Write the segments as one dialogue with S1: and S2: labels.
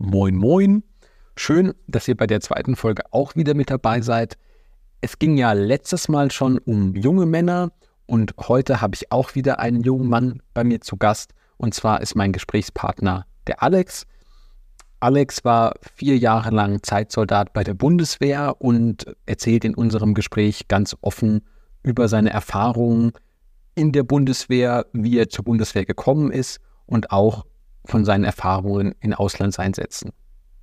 S1: Moin Moin. Schön, dass ihr bei der zweiten Folge auch wieder mit dabei seid. Es ging ja letztes Mal schon um junge Männer und heute habe ich auch wieder einen jungen Mann bei mir zu Gast. Und zwar ist mein Gesprächspartner der Alex. Alex war vier Jahre lang Zeitsoldat bei der Bundeswehr und erzählt in unserem Gespräch ganz offen über seine Erfahrungen in der Bundeswehr, wie er zur Bundeswehr gekommen ist und auch von seinen Erfahrungen in Auslandseinsätzen.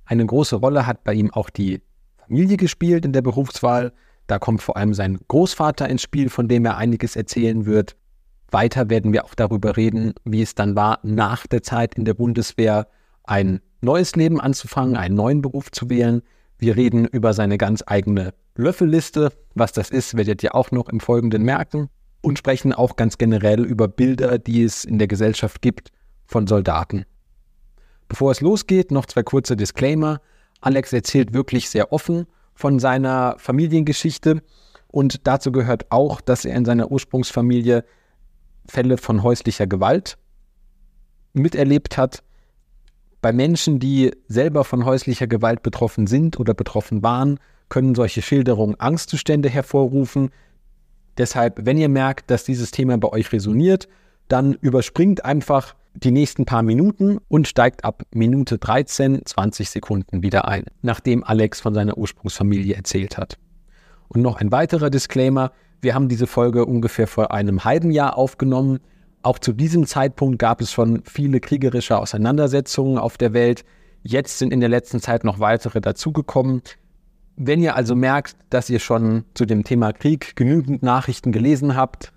S1: Eine große Rolle hat bei ihm auch die Familie gespielt in der Berufswahl. Da kommt vor allem sein Großvater ins Spiel, von dem er einiges erzählen wird. Weiter werden wir auch darüber reden, wie es dann war, nach der Zeit in der Bundeswehr ein neues Leben anzufangen, einen neuen Beruf zu wählen. Wir reden über seine ganz eigene Löffelliste. Was das ist, werdet ihr auch noch im Folgenden merken und sprechen auch ganz generell über Bilder, die es in der Gesellschaft gibt von Soldaten. Bevor es losgeht, noch zwei kurze Disclaimer. Alex erzählt wirklich sehr offen von seiner Familiengeschichte und dazu gehört auch, dass er in seiner Ursprungsfamilie Fälle von häuslicher Gewalt miterlebt hat. Bei Menschen, die selber von häuslicher Gewalt betroffen sind oder betroffen waren, können solche Schilderungen Angstzustände hervorrufen, Deshalb, wenn ihr merkt, dass dieses Thema bei euch resoniert, dann überspringt einfach die nächsten paar Minuten und steigt ab Minute 13 20 Sekunden wieder ein, nachdem Alex von seiner Ursprungsfamilie erzählt hat. Und noch ein weiterer Disclaimer. Wir haben diese Folge ungefähr vor einem halben Jahr aufgenommen. Auch zu diesem Zeitpunkt gab es schon viele kriegerische Auseinandersetzungen auf der Welt. Jetzt sind in der letzten Zeit noch weitere dazugekommen. Wenn ihr also merkt, dass ihr schon zu dem Thema Krieg genügend Nachrichten gelesen habt,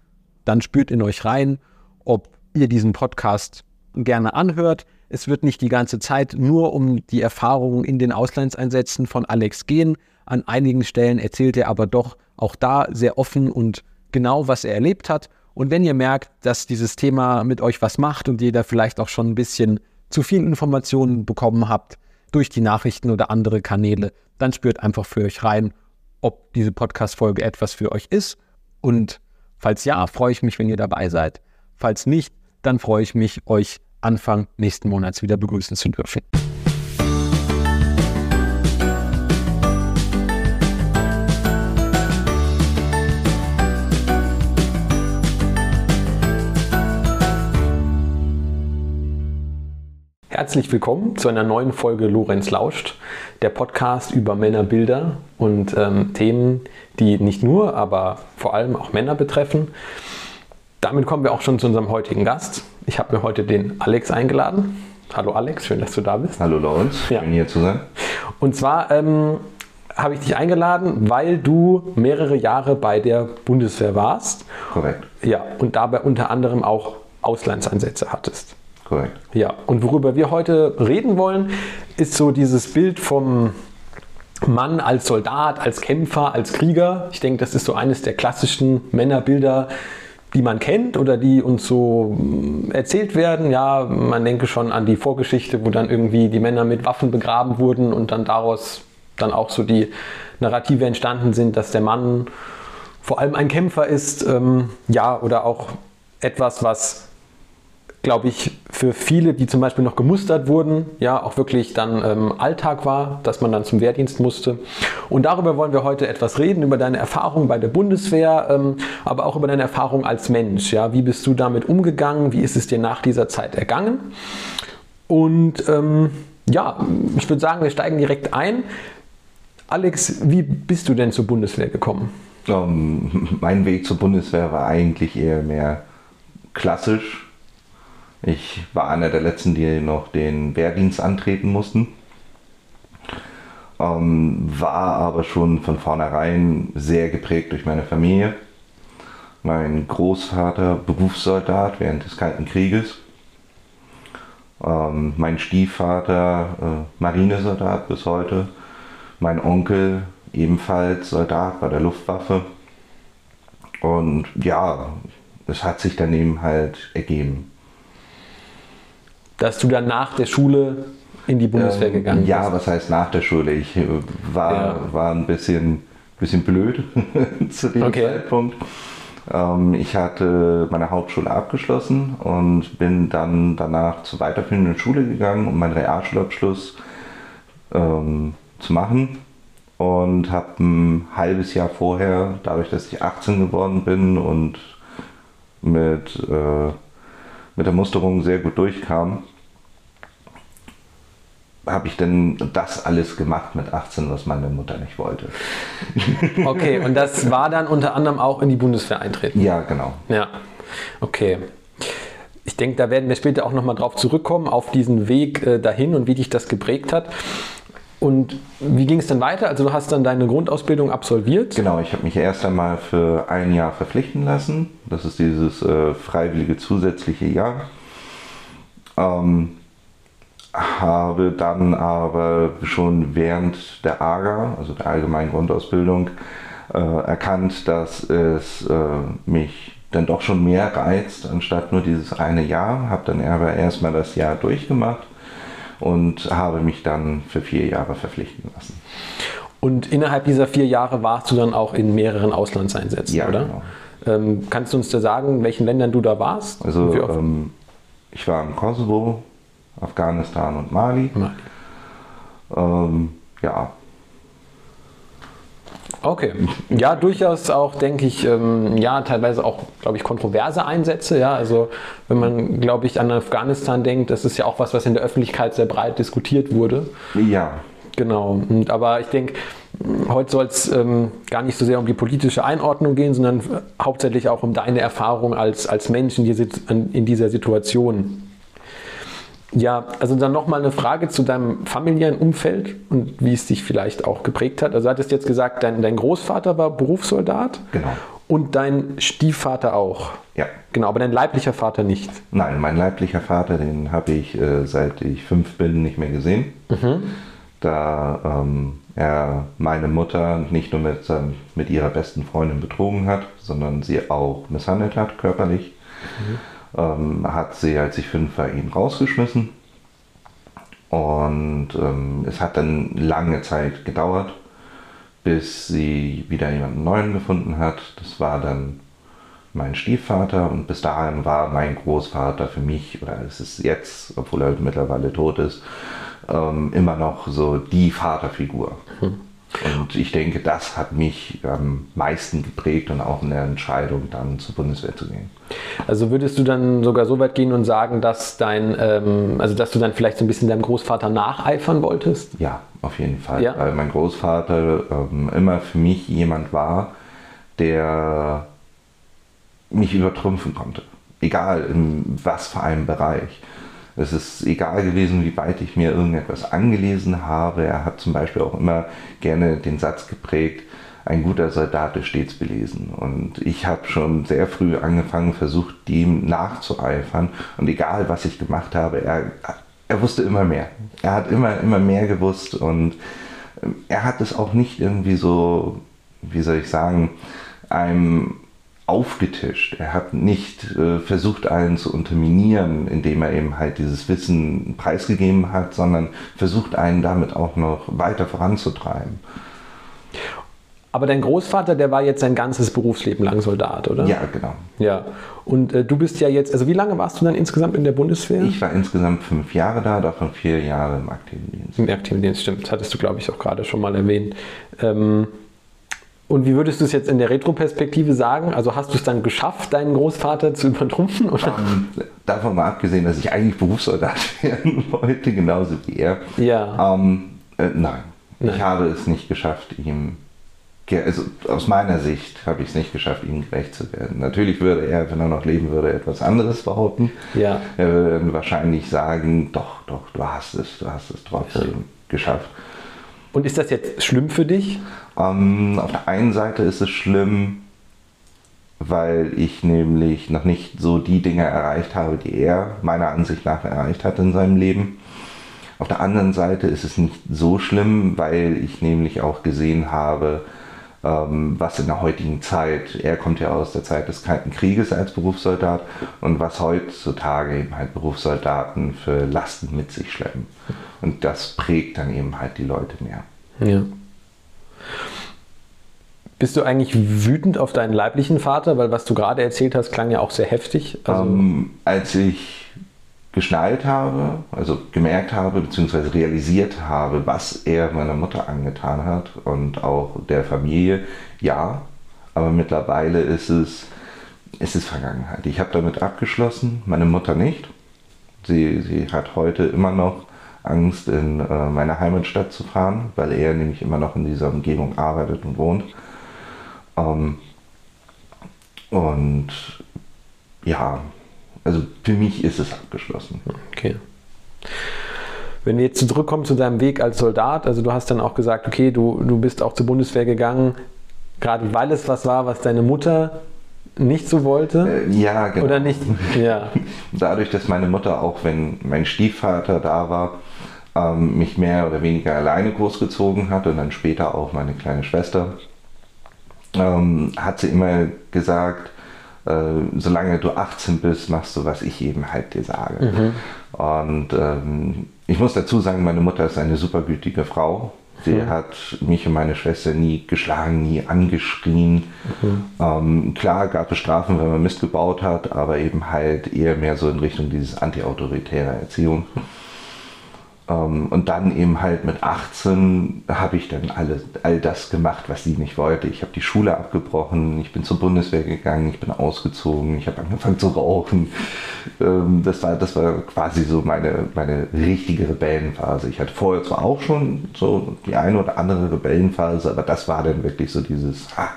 S1: dann spürt in euch rein, ob ihr diesen Podcast gerne anhört. Es wird nicht die ganze Zeit nur um die Erfahrungen in den Auslandseinsätzen von Alex gehen. An einigen Stellen erzählt er aber doch auch da sehr offen und genau, was er erlebt hat. Und wenn ihr merkt, dass dieses Thema mit euch was macht und ihr da vielleicht auch schon ein bisschen zu viel Informationen bekommen habt, durch die Nachrichten oder andere Kanäle, dann spürt einfach für euch rein, ob diese Podcast-Folge etwas für euch ist. Und falls ja, freue ich mich, wenn ihr dabei seid. Falls nicht, dann freue ich mich, euch Anfang nächsten Monats wieder begrüßen zu dürfen. Herzlich willkommen zu einer neuen Folge Lorenz Lauscht, der Podcast über Männerbilder und ähm, Themen, die nicht nur, aber vor allem auch Männer betreffen. Damit kommen wir auch schon zu unserem heutigen Gast. Ich habe mir heute den Alex eingeladen. Hallo Alex, schön, dass du da bist.
S2: Hallo Lorenz, schön ja. hier zu sein.
S1: Und zwar ähm, habe ich dich eingeladen, weil du mehrere Jahre bei der Bundeswehr warst.
S2: Korrekt.
S1: Ja, und dabei unter anderem auch Auslandseinsätze hattest.
S2: Korrekt.
S1: Ja, und worüber wir heute reden wollen, ist so dieses Bild vom Mann als Soldat, als Kämpfer, als Krieger. Ich denke, das ist so eines der klassischen Männerbilder, die man kennt oder die uns so mm, erzählt werden. Ja, man denke schon an die Vorgeschichte, wo dann irgendwie die Männer mit Waffen begraben wurden und dann daraus dann auch so die Narrative entstanden sind, dass der Mann vor allem ein Kämpfer ist. Ähm, ja, oder auch etwas, was glaube ich, für viele, die zum Beispiel noch gemustert wurden, ja, auch wirklich dann ähm, Alltag war, dass man dann zum Wehrdienst musste. Und darüber wollen wir heute etwas reden, über deine Erfahrung bei der Bundeswehr, ähm, aber auch über deine Erfahrung als Mensch. Ja, wie bist du damit umgegangen? Wie ist es dir nach dieser Zeit ergangen? Und ähm, ja, ich würde sagen, wir steigen direkt ein. Alex, wie bist du denn zur Bundeswehr gekommen?
S2: Ähm, mein Weg zur Bundeswehr war eigentlich eher mehr klassisch ich war einer der letzten, die noch den Wehrdienst antreten mussten. Ähm, war aber schon von vornherein sehr geprägt durch meine Familie. Mein Großvater Berufssoldat während des Kalten Krieges. Ähm, mein Stiefvater äh, Marinesoldat bis heute. Mein Onkel ebenfalls Soldat bei der Luftwaffe. Und ja, es hat sich daneben halt ergeben
S1: dass du dann nach der Schule in die Bundeswehr ähm, gegangen
S2: ja, bist. Ja, was heißt nach der Schule? Ich äh, war, ja. war ein bisschen, bisschen blöd zu dem okay. Zeitpunkt. Ähm, ich hatte meine Hauptschule abgeschlossen und bin dann danach zur weiterführenden Schule gegangen und meinen Realschulabschluss ähm, zu machen und habe ein halbes Jahr vorher, dadurch, dass ich 18 geworden bin und mit, äh, mit der Musterung sehr gut durchkam, habe ich denn das alles gemacht mit 18, was meine Mutter nicht wollte.
S1: Okay, und das war dann unter anderem auch in die Bundeswehr eintreten?
S2: Ja, genau.
S1: Ja, okay. Ich denke, da werden wir später auch nochmal drauf zurückkommen, auf diesen Weg äh, dahin und wie dich das geprägt hat. Und wie ging es dann weiter? Also du hast dann deine Grundausbildung absolviert?
S2: Genau, ich habe mich erst einmal für ein Jahr verpflichten lassen. Das ist dieses äh, freiwillige zusätzliche Jahr. Ähm, habe dann aber schon während der AGA, also der allgemeinen Grundausbildung, äh, erkannt, dass es äh, mich dann doch schon mehr reizt, anstatt nur dieses eine Jahr. Habe dann aber erstmal das Jahr durchgemacht und habe mich dann für vier Jahre verpflichten lassen.
S1: Und innerhalb dieser vier Jahre warst du dann auch in mehreren Auslandseinsätzen,
S2: Ja,
S1: oder?
S2: genau.
S1: Ähm, kannst du uns da sagen, in welchen Ländern du da warst?
S2: Also ähm, ich war im Kosovo, Afghanistan und Mali.
S1: Mali.
S2: Ähm, ja,
S1: Okay. Ja, durchaus auch, denke ich, ähm, ja, teilweise auch, glaube ich, kontroverse Einsätze. Ja, also wenn man, glaube ich, an Afghanistan denkt, das ist ja auch was, was in der Öffentlichkeit sehr breit diskutiert wurde.
S2: ja,
S1: Genau. Und, aber ich denke, heute soll es ähm, gar nicht so sehr um die politische Einordnung gehen, sondern hauptsächlich auch um deine Erfahrung als, als Mensch in, diese, in dieser Situation. Ja, also dann nochmal eine Frage zu deinem familiären Umfeld und wie es dich vielleicht auch geprägt hat. Also du hattest jetzt gesagt, dein, dein Großvater war Berufssoldat
S2: genau.
S1: und dein Stiefvater auch.
S2: Ja.
S1: Genau, aber dein leiblicher Vater nicht.
S2: Nein, mein leiblicher Vater, den habe ich äh, seit ich fünf bin nicht mehr gesehen. Da ähm, er meine Mutter nicht nur mit, seinem- mit ihrer besten Freundin betrogen hat, sondern sie auch misshandelt hat, körperlich. Ähm, hat sie, als ich fünf war, ihn rausgeschmissen. Und ähm, es hat dann lange Zeit gedauert, bis sie wieder jemanden neuen gefunden hat. Das war dann mein Stiefvater und bis dahin war mein Großvater für mich, oder es ist jetzt, obwohl er mittlerweile tot ist, ähm, immer noch so die Vaterfigur. Und ich denke, das hat mich am meisten geprägt und auch in der Entscheidung, dann zur Bundeswehr zu gehen.
S1: Also würdest du dann sogar so weit gehen und sagen, dass dein, ähm, also dass du dann vielleicht so ein bisschen deinem Großvater nacheifern wolltest?
S2: Ja, auf jeden Fall.
S1: Ja.
S2: Weil mein Großvater ähm, immer für mich jemand war, der mich übertrumpfen konnte. Egal in was für einem Bereich. Es ist egal gewesen, wie weit ich mir irgendetwas angelesen habe. Er hat zum Beispiel auch immer gerne den Satz geprägt, ein guter Soldat ist stets belesen. Und ich habe schon sehr früh angefangen, versucht, dem nachzueifern. Und egal, was ich gemacht habe, er, er wusste immer mehr. Er hat immer, immer mehr gewusst und ähm, er hat es auch nicht irgendwie so, wie soll ich sagen, einem aufgetischt. Er hat nicht äh, versucht, einen zu unterminieren, indem er eben halt dieses Wissen preisgegeben hat, sondern versucht, einen damit auch noch weiter voranzutreiben.
S1: Aber dein Großvater, der war jetzt sein ganzes Berufsleben lang Soldat, oder?
S2: Ja, genau.
S1: Ja. Und äh, du bist ja jetzt, also wie lange warst du dann insgesamt in der Bundeswehr?
S2: Ich war insgesamt fünf Jahre da, davon vier Jahre im aktiven Dienst.
S1: Im aktiven Dienst, stimmt. Das hattest du, glaube ich, auch gerade schon mal erwähnt. Ähm, und wie würdest du es jetzt in der Retroperspektive sagen? Also hast du es dann geschafft, deinen Großvater zu übertrumpfen? Oder?
S2: Ähm, davon mal abgesehen, dass ich eigentlich Berufssoldat werden wollte, genauso wie er.
S1: Ja.
S2: Ähm, äh, nein.
S1: Nein.
S2: ich habe es nicht geschafft, ihm, also aus meiner Sicht habe ich es nicht geschafft, ihm gerecht zu werden. Natürlich würde er, wenn er noch leben würde, etwas anderes behaupten.
S1: Ja.
S2: Er würde dann wahrscheinlich sagen, doch, doch, du hast es, du hast es trotzdem geschafft.
S1: Und ist das jetzt schlimm für dich?
S2: Ähm, auf der einen Seite ist es schlimm, weil ich nämlich noch nicht so die Dinge erreicht habe, die er meiner Ansicht nach erreicht hat in seinem Leben. Auf der anderen Seite ist es nicht so schlimm, weil ich nämlich auch gesehen habe, ähm, was in der heutigen Zeit, er kommt ja aus der Zeit des Kalten Krieges als Berufssoldat und was heutzutage eben halt Berufssoldaten für Lasten mit sich schleppen. Und das prägt dann eben halt die Leute mehr.
S1: Ja. Bist du eigentlich wütend auf deinen leiblichen Vater? Weil was du gerade erzählt hast, klang ja auch sehr heftig. Also,
S2: Ähm, als ich geschnallt habe, also gemerkt habe, beziehungsweise realisiert habe, was er meiner Mutter angetan hat und auch der Familie, ja, aber mittlerweile ist es, ist es Vergangenheit. Ich habe damit abgeschlossen, meine Mutter nicht. Sie, sie hat heute immer noch Angst, in äh, meine Heimatstadt zu fahren, weil er nämlich immer noch in dieser Umgebung arbeitet und wohnt. Ähm, und ja, also für mich ist es abgeschlossen.
S1: Okay. Wenn wir jetzt zurückkommen zu deinem Weg als Soldat, also du hast dann auch gesagt, okay, du, du bist auch zur Bundeswehr gegangen, gerade weil es was war, was deine Mutter nicht so wollte?
S2: Äh, ja, genau.
S1: Oder nicht? Ja.
S2: Dadurch, dass meine Mutter, auch wenn mein Stiefvater da war, ähm, mich mehr oder weniger alleine großgezogen hat und dann später auch meine kleine Schwester, ähm, hat sie immer gesagt, äh, solange du 18 bist, machst du, was ich eben halt dir sage. Mhm. Und ähm, ich muss dazu sagen, meine Mutter ist eine supergütige Frau. Sie mhm. hat mich und meine Schwester nie geschlagen, nie angeschrien. Mhm. Ähm, klar gab es Strafen, wenn man Mist gebaut hat, aber eben halt eher mehr so in Richtung dieses antiautoritäre Erziehung. Ähm, und dann eben halt mit 18 habe ich dann alle, all das gemacht, was sie nicht wollte. Ich habe die Schule abgebrochen, ich bin zur Bundeswehr gegangen, ich bin ausgezogen, ich habe angefangen zu rauchen. Ähm, das, war, das war quasi so meine, meine richtige Rebellenphase. Ich hatte vorher zwar auch schon so die eine oder andere Rebellenphase, aber das war dann wirklich so dieses, ha,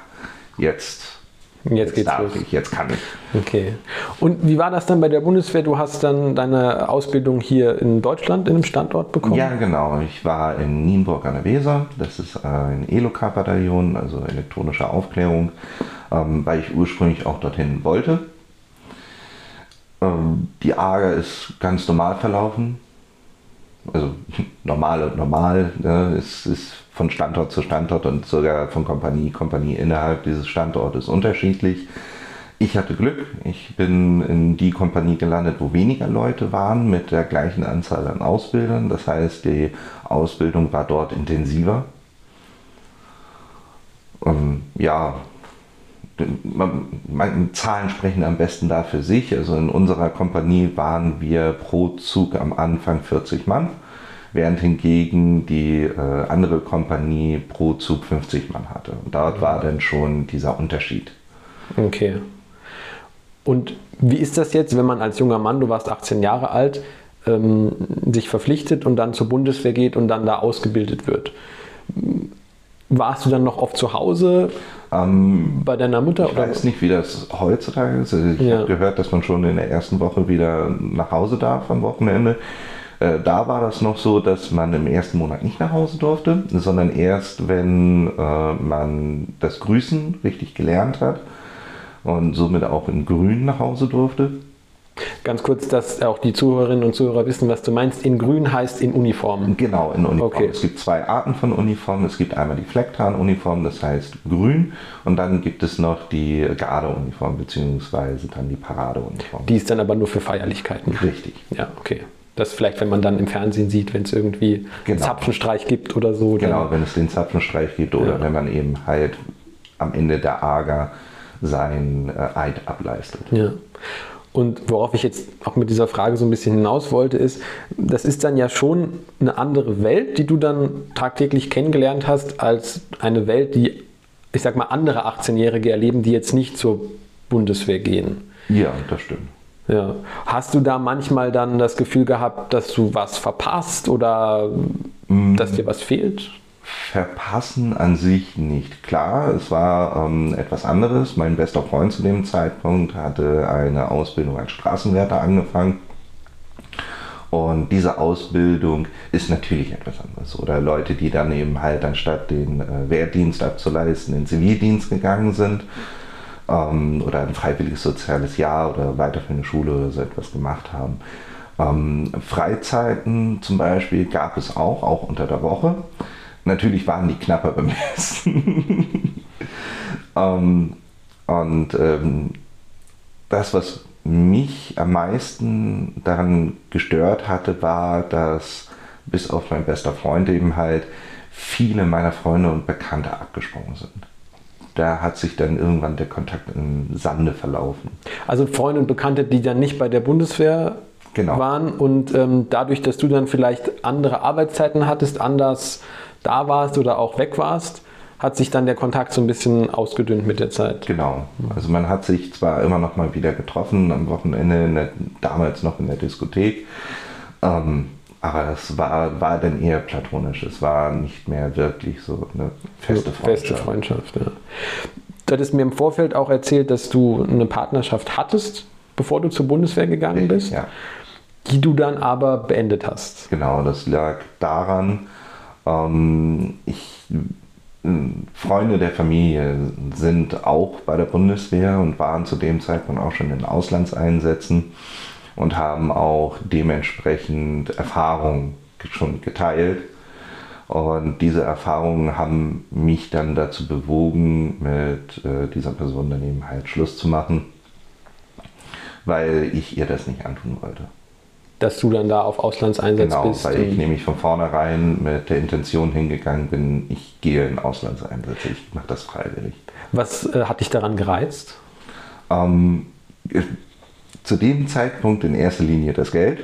S2: jetzt
S1: Jetzt, jetzt geht's
S2: los. Ich, jetzt kann ich.
S1: Okay. Und wie war das dann bei der Bundeswehr? Du hast dann deine Ausbildung hier in Deutschland in einem Standort bekommen?
S2: Ja, genau. Ich war in Nienburg an der Weser. Das ist ein ELOK-Bataillon, also elektronische Aufklärung, ähm, weil ich ursprünglich auch dorthin wollte. Ähm, die AGA ist ganz normal verlaufen. Also normal und normal. Ne, ist, ist von Standort zu Standort und sogar von Kompanie, Kompanie innerhalb dieses Standortes unterschiedlich. Ich hatte Glück. Ich bin in die Kompanie gelandet, wo weniger Leute waren mit der gleichen Anzahl an Ausbildern. Das heißt, die Ausbildung war dort intensiver. Und ja, Zahlen sprechen am besten da für sich. Also in unserer Kompanie waren wir pro Zug am Anfang 40 Mann während hingegen die äh, andere Kompanie pro Zug 50 Mann hatte. Und dort war dann schon dieser Unterschied.
S1: Okay. Und wie ist das jetzt, wenn man als junger Mann, du warst 18 Jahre alt, ähm, sich verpflichtet und dann zur Bundeswehr geht und dann da ausgebildet wird? Warst du dann noch oft zu Hause ähm, bei deiner Mutter?
S2: Ich oder? weiß nicht, wie das heutzutage ist. Ich ja. habe gehört, dass man schon in der ersten Woche wieder nach Hause darf am Wochenende. Äh, da war das noch so, dass man im ersten Monat nicht nach Hause durfte, sondern erst, wenn äh, man das Grüßen richtig gelernt hat und somit auch in Grün nach Hause durfte.
S1: Ganz kurz, dass auch die Zuhörerinnen und Zuhörer wissen, was du meinst. In Grün heißt in Uniform.
S2: Genau, in Uniform. Okay. Es gibt zwei Arten von Uniformen. Es gibt einmal die Flecktarnuniform, das heißt grün, und dann gibt es noch die Gardeuniform, beziehungsweise dann die Paradeuniform.
S1: Die ist dann aber nur für Feierlichkeiten.
S2: Richtig.
S1: Ja, okay. Das vielleicht, wenn man dann im Fernsehen sieht, wenn es irgendwie genau. einen Zapfenstreich gibt oder so.
S2: Genau, wenn es den Zapfenstreich gibt oder ja. wenn man eben halt am Ende der Ager sein äh, Eid ableistet.
S1: Ja. Und worauf ich jetzt auch mit dieser Frage so ein bisschen hinaus wollte, ist, das ist dann ja schon eine andere Welt, die du dann tagtäglich kennengelernt hast, als eine Welt, die, ich sag mal, andere 18-Jährige erleben, die jetzt nicht zur Bundeswehr gehen.
S2: Ja, das stimmt.
S1: Ja. Hast du da manchmal dann das Gefühl gehabt, dass du was verpasst oder mm. dass dir was fehlt?
S2: Verpassen an sich nicht. Klar, es war ähm, etwas anderes. Mein bester Freund zu dem Zeitpunkt hatte eine Ausbildung als Straßenwärter angefangen. Und diese Ausbildung ist natürlich etwas anderes. Oder Leute, die dann eben halt anstatt den äh, Wehrdienst abzuleisten, in den Zivildienst gegangen sind ähm, oder ein freiwilliges soziales Jahr oder weiterführende Schule oder so etwas gemacht haben. Ähm, Freizeiten zum Beispiel gab es auch, auch unter der Woche. Natürlich waren die knapper bemessen. ähm, und ähm, das, was mich am meisten daran gestört hatte, war, dass bis auf mein bester Freund eben halt viele meiner Freunde und Bekannte abgesprungen sind da hat sich dann irgendwann der Kontakt im Sande verlaufen.
S1: Also Freunde und Bekannte, die dann nicht bei der Bundeswehr
S2: Genau.
S1: waren und ähm, dadurch, dass du dann vielleicht andere Arbeitszeiten hattest, anders da warst oder auch weg warst, hat sich dann der Kontakt so ein bisschen ausgedünnt mit der Zeit.
S2: Genau. Also man hat sich zwar immer noch mal wieder getroffen am Wochenende, der, damals noch in der Diskothek, ähm, aber das war, war dann eher platonisch. Es war nicht mehr wirklich so eine feste Freundschaft.
S1: Feste Freundschaft, ja. Du hattest mir im Vorfeld auch erzählt, dass du eine Partnerschaft hattest, bevor du zur Bundeswehr gegangen bist,
S2: Ja.
S1: die du dann aber beendet hast.
S2: Genau, das lag daran, ähm, ich, äh, Freunde der Familie sind auch bei der Bundeswehr und waren zu dem Zeitpunkt auch schon in Auslandseinsätzen und haben auch dementsprechend Erfahrungen schon geteilt. Und diese Erfahrungen haben mich dann dazu bewogen, mit äh, dieser Person dann eben halt Schluss zu machen, weil ich ihr das nicht antun wollte.
S1: Dass du dann da auf Auslandseinsatz
S2: Genau,
S1: bist.
S2: weil ich nämlich von vornherein mit der Intention hingegangen bin, ich gehe in Auslandseinsätze, ich mache das freiwillig.
S1: Was äh, hat dich daran gereizt?
S2: Ähm, äh, zu dem Zeitpunkt in erster Linie das Geld,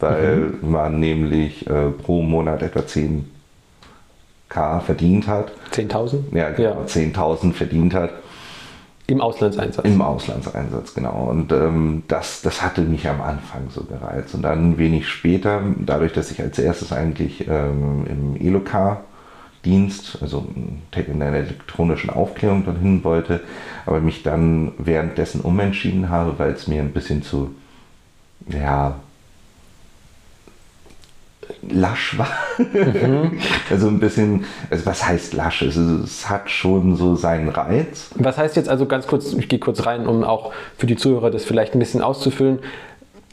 S2: weil man nämlich äh, pro Monat etwa 10k verdient hat.
S1: 10.000?
S2: Ja, genau, 10.000 verdient hat
S1: Im Auslandseinsatz.
S2: im Auslandseinsatz, genau. Und ähm, das, das hatte mich am Anfang so gereizt. Und dann wenig später, dadurch, dass ich als erstes eigentlich ähm, im ELOK-Dienst, also in der elektronischen Aufklärung dorthin wollte, aber mich dann währenddessen umentschieden habe, weil es mir ein bisschen zu, ja, lasch war. also ein bisschen, also was heißt lasch? Es, es hat schon so seinen Reiz.
S1: Was heißt jetzt also ganz kurz, ich gehe kurz rein, um auch für die Zuhörer das vielleicht ein bisschen auszufüllen.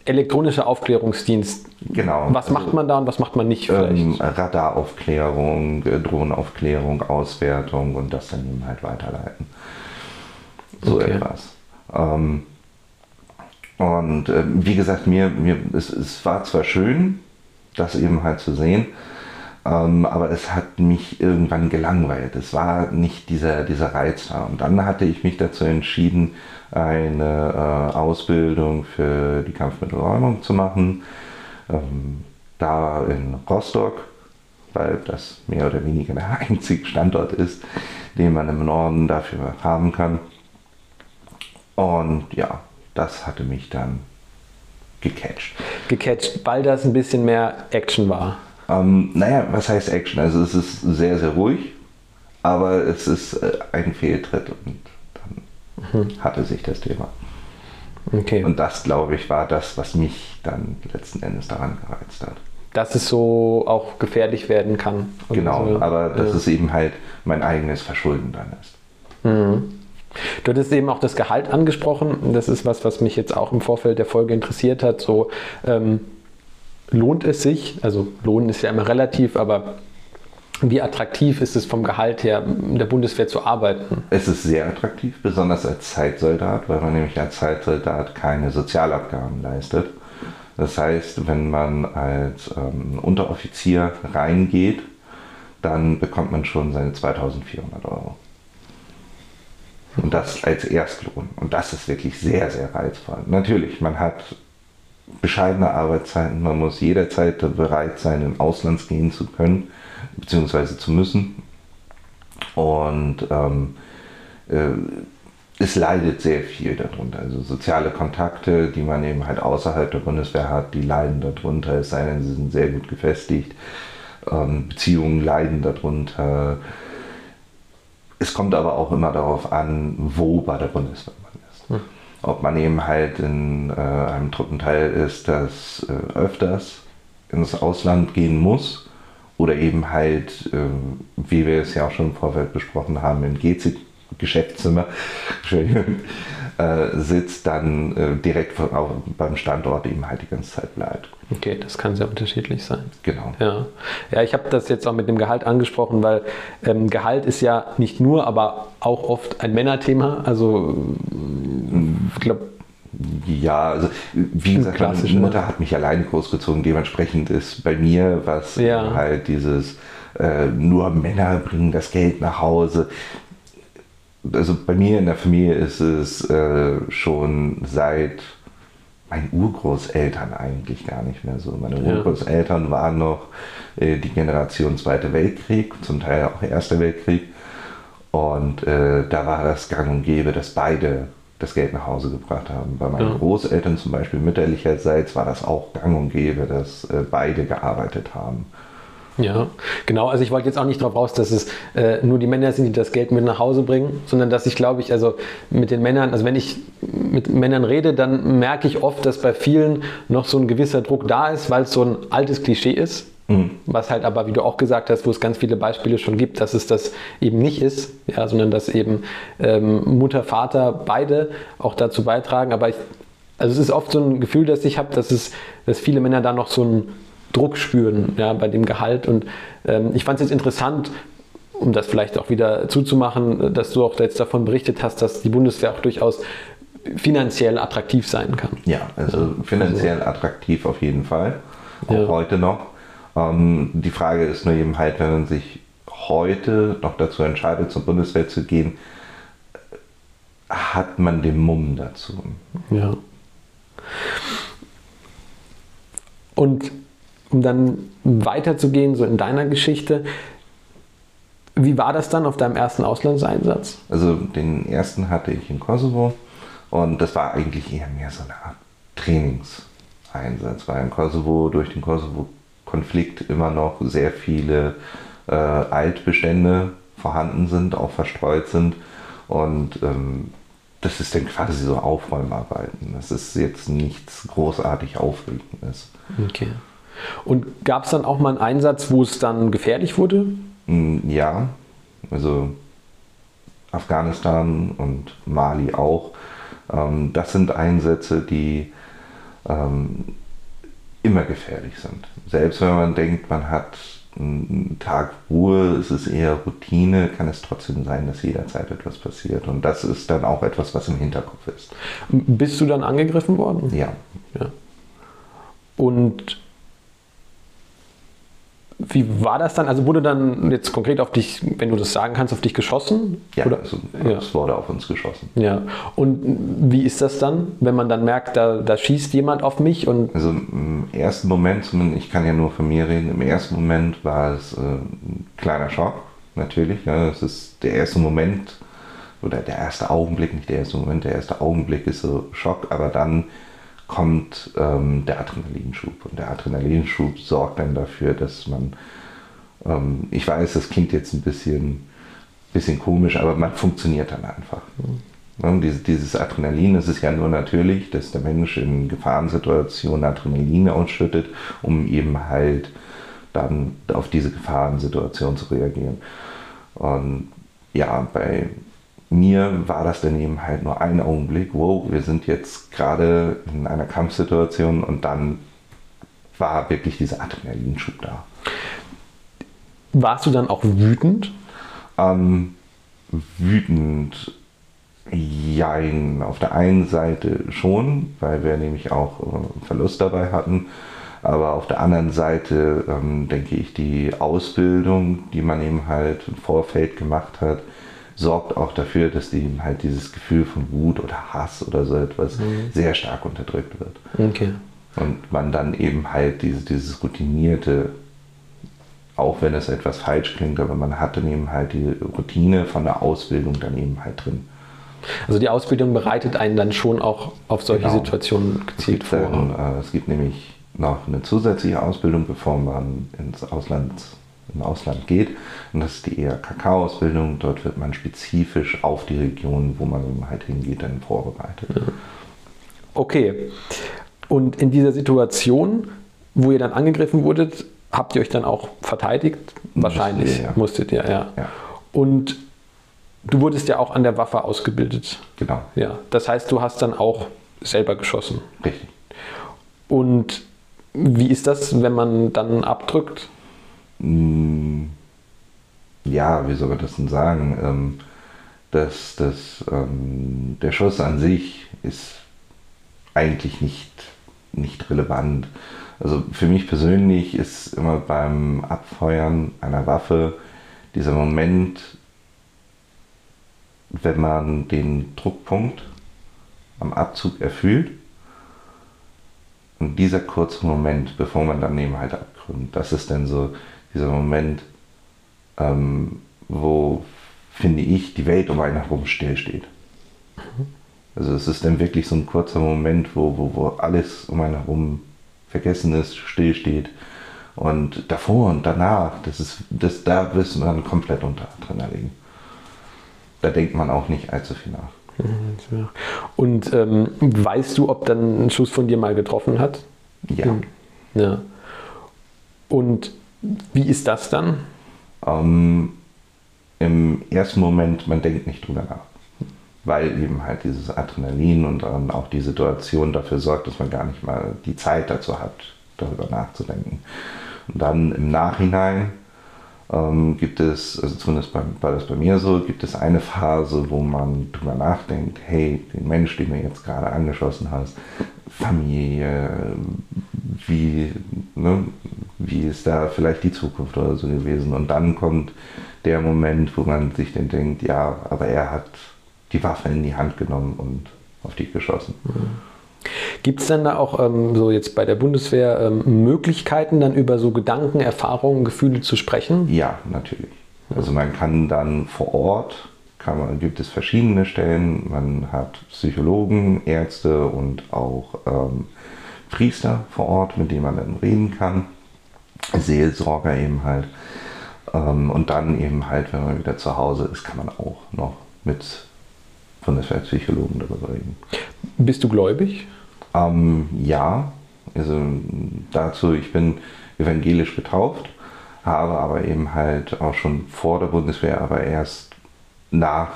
S1: Elektronischer Aufklärungsdienst.
S2: Genau.
S1: Was macht man da und was macht man nicht vielleicht?
S2: ähm, Radaraufklärung, äh, Drohnenaufklärung, Auswertung und das dann eben halt weiterleiten. So
S1: Okay.
S2: etwas. Ähm, und äh, wie gesagt, mir, mir es, es war zwar schön, das eben halt zu sehen, ähm, aber es hat mich irgendwann gelangweilt. Es war nicht dieser, dieser Reiz da. Und dann hatte ich mich dazu entschieden, eine äh, Ausbildung für die Kampfmittelräumung zu machen. Ähm, da in Rostock, weil das mehr oder weniger der einzige Standort ist, den man im Norden dafür haben kann. Und ja, das hatte mich dann gecatcht.
S1: Gecatcht, weil das ein bisschen mehr Action war.
S2: Ähm, naja, was heißt Action? Also es ist sehr, sehr ruhig, aber es ist äh, ein Fehltritt und dann hatte sich das Thema.
S1: Okay.
S2: Und das, glaube ich, war das, was mich dann letzten Endes daran gereizt hat.
S1: Dass es so auch gefährlich werden kann.
S2: Genau,
S1: so.
S2: aber dass
S1: Ja.
S2: es eben halt mein eigenes Verschulden dann ist.
S1: Du hattest eben auch das Gehalt angesprochen. Das ist was, was mich jetzt auch im Vorfeld der Folge interessiert hat. So ähm, lohnt es sich? Also Lohn ist ja immer relativ, aber wie attraktiv ist es vom Gehalt her, in der Bundeswehr zu arbeiten?
S2: Es ist sehr attraktiv, besonders als Zeitsoldat, weil man nämlich als Zeitsoldat keine Sozialabgaben leistet. Das heißt, wenn man als ähm, Unteroffizier reingeht, dann bekommt man schon seine 2400 Euro. Und das als Erstlohn. Und das ist wirklich sehr, sehr reizvoll. Natürlich, man hat bescheidene Arbeitszeiten, man muss jederzeit bereit sein, in Auslands gehen zu können, beziehungsweise zu müssen. Und ähm, äh, es leidet sehr viel darunter. Also soziale Kontakte, die man eben halt außerhalb der Bundeswehr hat, die leiden darunter, es sei denn, sie sind sehr gut gefestigt. Ähm, Beziehungen leiden darunter. Es kommt aber auch immer darauf an, wo bei der Bundeswehr man ist. Ob man eben halt in äh, einem Truppenteil ist, das äh, öfters ins Ausland gehen muss. Oder eben halt, äh, wie wir es ja auch schon im Vorfeld besprochen haben, im GC-Geschäftszimmer äh, sitzt, dann äh, direkt von, auch beim Standort eben halt die ganze Zeit bleibt.
S1: Okay, das kann sehr unterschiedlich sein.
S2: Genau.
S1: Ja, ja ich habe das jetzt auch mit dem Gehalt angesprochen, weil ähm, Gehalt ist ja nicht nur, aber auch oft ein Männerthema. Also, ich glaube,
S2: Ja, also wie gesagt, meine
S1: klassische-
S2: Mutter hat mich alleine großgezogen. Dementsprechend ist bei mir, was
S1: Ja.
S2: halt dieses äh, nur Männer bringen das Geld nach Hause. Also bei mir in der Familie ist es äh, schon seit meinen Urgroßeltern eigentlich gar nicht mehr so. Meine Urgroßeltern waren noch äh, die Generation Zweiter Weltkrieg, zum Teil auch Erster Weltkrieg. Und äh, da war das gang und gäbe, dass beide das Geld nach Hause gebracht haben. Bei meinen ja. Großeltern zum Beispiel mütterlicherseits war das auch gang und gäbe, dass äh, beide gearbeitet haben.
S1: Ja, genau. Also ich wollte jetzt auch nicht darauf raus, dass es äh, nur die Männer sind, die das Geld mit nach Hause bringen, sondern dass ich glaube ich, also mit den Männern, also wenn ich mit Männern rede, dann merke ich oft, dass bei vielen noch so ein gewisser Druck da ist, weil es so ein altes Klischee ist. Mhm. Was halt aber, wie du auch gesagt hast, wo es ganz viele Beispiele schon gibt, dass es das eben nicht ist, ja, sondern dass eben ähm, Mutter, Vater beide auch dazu beitragen. Aber ich, also es ist oft so ein Gefühl, das ich habe, dass es, dass viele Männer da noch so ein Druck spüren ja, bei dem Gehalt. Und ähm, ich fand es jetzt interessant, um das vielleicht auch wieder zuzumachen, dass du auch jetzt davon berichtet hast, dass die Bundeswehr auch durchaus finanziell attraktiv sein kann.
S2: Ja, also finanziell also. attraktiv auf jeden Fall. Auch ja. heute noch. Ähm, die Frage ist nur eben halt, wenn man sich heute noch dazu entscheidet, zur Bundeswehr zu gehen, hat man den Mumm dazu.
S1: Ja. Und um dann weiterzugehen, so in deiner Geschichte, wie war das dann auf deinem ersten Auslandseinsatz?
S2: Also den ersten hatte ich in Kosovo und das war eigentlich eher mehr so eine Art Trainingseinsatz, weil in Kosovo durch den Kosovo-Konflikt immer noch sehr viele äh, Altbestände vorhanden sind, auch verstreut sind und ähm, das ist dann quasi so Aufräumarbeiten. Das ist jetzt nichts großartig Aufregendes.
S1: Okay. Und gab es dann auch mal einen Einsatz, wo es dann gefährlich wurde?
S2: Mm, ja, also Afghanistan und Mali auch. Ähm, das sind Einsätze, die ähm, immer gefährlich sind. Selbst wenn man denkt, man hat einen Tag Ruhe, es ist eher Routine, kann es trotzdem sein, dass jederzeit etwas passiert. Und das ist dann auch etwas, was im Hinterkopf ist.
S1: Bist du dann angegriffen worden?
S2: Ja.
S1: ja. Und wie war das dann? Also wurde dann jetzt konkret auf dich, wenn du das sagen kannst, auf dich geschossen?
S2: Ja, Oder? Also, ja. es wurde auf uns geschossen.
S1: Ja. Und wie ist das dann, wenn man dann merkt, da, da schießt jemand auf mich? Und
S2: also im ersten Moment, ich kann ja nur von mir reden, im ersten Moment war es äh, ein kleiner Schock, natürlich. Ja, das ist der erste Moment oder der erste Augenblick, nicht der erste Moment, der erste Augenblick ist so Schock, aber dann kommt ähm, der Adrenalinschub. Und der Adrenalinschub sorgt dann dafür, dass man, ähm, ich weiß, das klingt jetzt ein bisschen, bisschen komisch, aber man funktioniert dann einfach. Mhm. Dieses, dieses Adrenalin, es ist ja nur natürlich, dass der Mensch in Gefahrensituationen Adrenalin ausschüttet, um eben halt dann auf diese Gefahrensituation zu reagieren. Und ja, bei mir war das dann eben halt nur ein Augenblick, wow, wir sind jetzt gerade in einer Kampfsituation und dann war wirklich dieser Adrenalinschub da.
S1: Warst du dann auch wütend?
S2: Ähm, wütend, jein. Auf der einen Seite schon, weil wir nämlich auch äh, Verlust dabei hatten. Aber auf der anderen Seite ähm, denke ich, die Ausbildung, die man eben halt im Vorfeld gemacht hat, sorgt auch dafür, dass die halt dieses Gefühl von Wut oder Hass oder so etwas mhm. sehr stark unterdrückt wird.
S1: Okay.
S2: Und man dann eben halt diese, dieses routinierte, auch wenn es etwas falsch klingt, aber man hat dann eben halt die Routine von der Ausbildung dann eben halt drin.
S1: Also die Ausbildung bereitet einen dann schon auch auf solche genau. Situationen gezielt vor.
S2: Dann, äh, es gibt nämlich noch eine zusätzliche Ausbildung, bevor man ins Ausland im Ausland geht. Und das ist die ERKK-Ausbildung. Dort wird man spezifisch auf die Region, wo man halt hingeht, dann vorbereitet.
S1: Okay. Und in dieser Situation, wo ihr dann angegriffen wurdet, habt ihr euch dann auch verteidigt? Wahrscheinlich. Musstet ihr, ja. Musstet ihr, ja. ja. Und du wurdest ja auch an der Waffe ausgebildet.
S2: Genau.
S1: Ja. Das heißt, du hast dann auch selber geschossen.
S2: Richtig.
S1: Und wie ist das, wenn man dann abdrückt?
S2: Hm, ja, wie soll man das denn sagen? Ähm, das, das, ähm, der Schuss an sich ist eigentlich nicht, nicht relevant. Also für mich persönlich ist immer beim Abfeuern einer Waffe dieser Moment, wenn man den Druckpunkt am Abzug erfüllt Und dieser kurze Moment, bevor man dann eben halt abgründet, das ist dann so dieser Moment, ähm, wo, finde ich, die Welt um einen herum stillsteht. Mhm. Also es ist dann wirklich so ein kurzer Moment, wo, wo, wo alles um einen herum vergessen ist, stillsteht. Und davor und danach, das ist, das, da bist man komplett unter Adrenalin. Da denkt man auch nicht allzu viel nach.
S1: Und ähm, weißt du, ob dann ein Schuss von dir mal getroffen hat?
S2: Ja.
S1: ja. Und wie ist das dann?
S2: Ähm, Im ersten Moment, man denkt nicht drüber nach. Weil eben halt dieses Adrenalin und dann auch die Situation dafür sorgt, dass man gar nicht mal die Zeit dazu hat, darüber nachzudenken. Und dann im Nachhinein ähm, gibt es, also zumindest bei, war das bei mir so, gibt es eine Phase, wo man drüber nachdenkt, hey, den Mensch, den du jetzt gerade angeschossen hast, Familie, wie, ne, wie ist da vielleicht die Zukunft oder so gewesen. Und dann kommt der Moment, wo man sich dann denkt, ja, aber er hat die Waffe in die Hand genommen und auf dich geschossen. Mhm.
S1: Gibt es dann da auch ähm, so jetzt bei der Bundeswehr ähm, Möglichkeiten, dann über so Gedanken, Erfahrungen, Gefühle zu sprechen?
S2: Ja, natürlich. Also man kann dann vor Ort, kann man, gibt es verschiedene Stellen, man hat Psychologen, Ärzte und auch ähm, Priester vor Ort, mit denen man dann reden kann, Seelsorger eben halt. Ähm, und dann eben halt, wenn man wieder zu Hause ist, kann man auch noch mit Bundeswehrpsychologen darüber reden.
S1: Bist du gläubig?
S2: Ähm, ja, also dazu, ich bin evangelisch getauft, habe aber eben halt auch schon vor der Bundeswehr, aber erst nach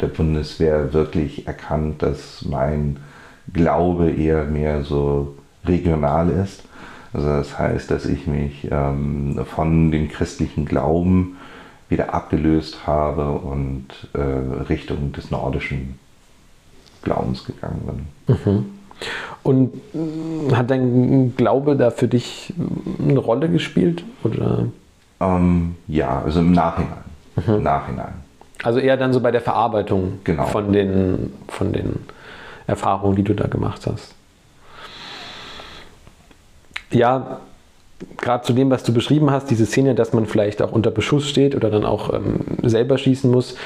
S2: der Bundeswehr wirklich erkannt, dass mein Glaube eher mehr so regional ist. Also das heißt, dass ich mich ähm, von dem christlichen Glauben wieder abgelöst habe und äh, Richtung des nordischen Glaubens gegangen bin.
S1: Mhm. Und äh, hat dein Glaube da für dich eine Rolle gespielt? Oder?
S2: Ähm, ja, also im Nachhinein. Mhm. Im Nachhinein.
S1: Also eher dann so bei der Verarbeitung
S2: genau.
S1: von, den, von den Erfahrungen, die du da gemacht hast. Ja, gerade zu dem, was du beschrieben hast, diese Szene, dass man vielleicht auch unter Beschuss steht oder dann auch ähm, selber schießen muss.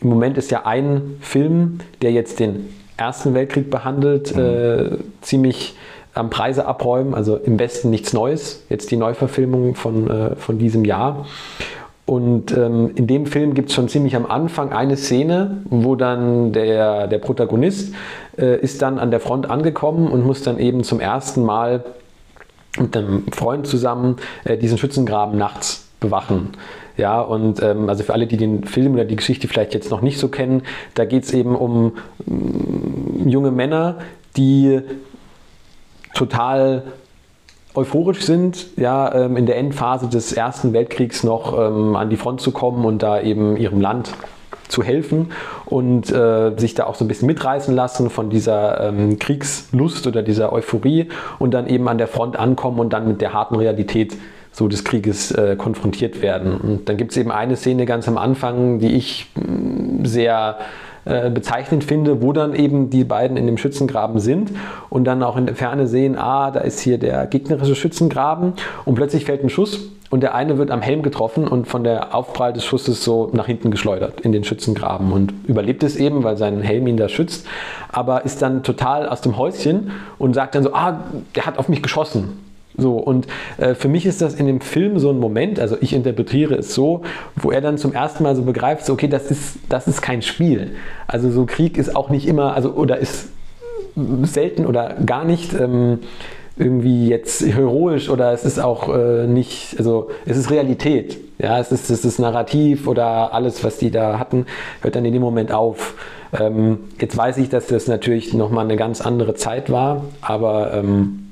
S1: Im Moment ist ja ein Film, der jetzt den Ersten Weltkrieg behandelt, mhm. äh, ziemlich am Preise abräumen, also im Westen nichts Neues, jetzt die Neuverfilmung von, äh, von diesem Jahr. Und ähm, in dem Film gibt es schon ziemlich am Anfang eine Szene, wo dann der, der Protagonist äh, ist dann an der Front angekommen und muss dann eben zum ersten Mal mit einem Freund zusammen äh, diesen Schützengraben nachts bewachen. Ja, und ähm, also für alle, die den Film oder die Geschichte vielleicht jetzt noch nicht so kennen, da geht es eben um ähm, junge Männer, die total euphorisch sind, ja, ähm, in der Endphase des Ersten Weltkriegs noch ähm, an die Front zu kommen und da eben ihrem Land zu helfen und äh, sich da auch so ein bisschen mitreißen lassen von dieser ähm, Kriegslust oder dieser Euphorie und dann eben an der Front ankommen und dann mit der harten Realität so des Krieges äh, konfrontiert werden. Und dann gibt es eben eine Szene ganz am Anfang, die ich mh, mm, sehr äh, bezeichnend finde, wo dann eben die beiden in dem Schützengraben sind und dann auch in der Ferne sehen, ah, da ist hier der gegnerische Schützengraben und plötzlich fällt ein Schuss und der eine wird am Helm getroffen und von der Aufprall des Schusses so nach hinten geschleudert in den Schützengraben und überlebt es eben, weil sein Helm ihn da schützt, aber ist dann total aus dem Häuschen und sagt dann so, ah, der hat auf mich geschossen. So, und äh, für mich ist das in dem Film so ein Moment, also ich interpretiere es so, wo er dann zum ersten Mal so begreift, so, okay, das ist, das ist kein Spiel. Also so Krieg ist auch nicht immer, also oder ist selten oder gar nicht ähm, irgendwie jetzt heroisch oder es ist auch äh, nicht, also es ist Realität. Ja, es ist, es ist Narrativ oder alles, was die da hatten, hört dann in dem Moment auf. Ähm, jetzt weiß ich, dass das natürlich nochmal eine ganz andere Zeit war, aber ähm,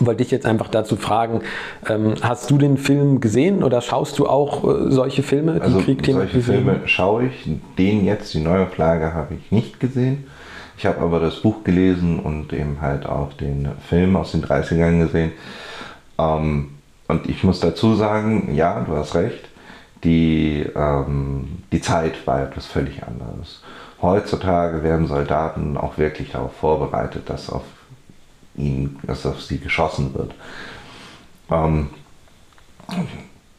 S1: wollte ich jetzt einfach dazu fragen, ähm, hast du den Film gesehen oder schaust du auch äh, solche Filme,
S2: die also Solche Filme schaue ich. Den jetzt, die Neuauflage, habe ich nicht gesehen. Ich habe aber das Buch gelesen und eben halt auch den Film aus den 30ern gesehen. Ähm, und ich muss dazu sagen, ja, du hast recht, die, ähm, die Zeit war etwas völlig anderes. Heutzutage werden Soldaten auch wirklich darauf vorbereitet, dass auf ihnen, dass auf sie geschossen wird. Ähm,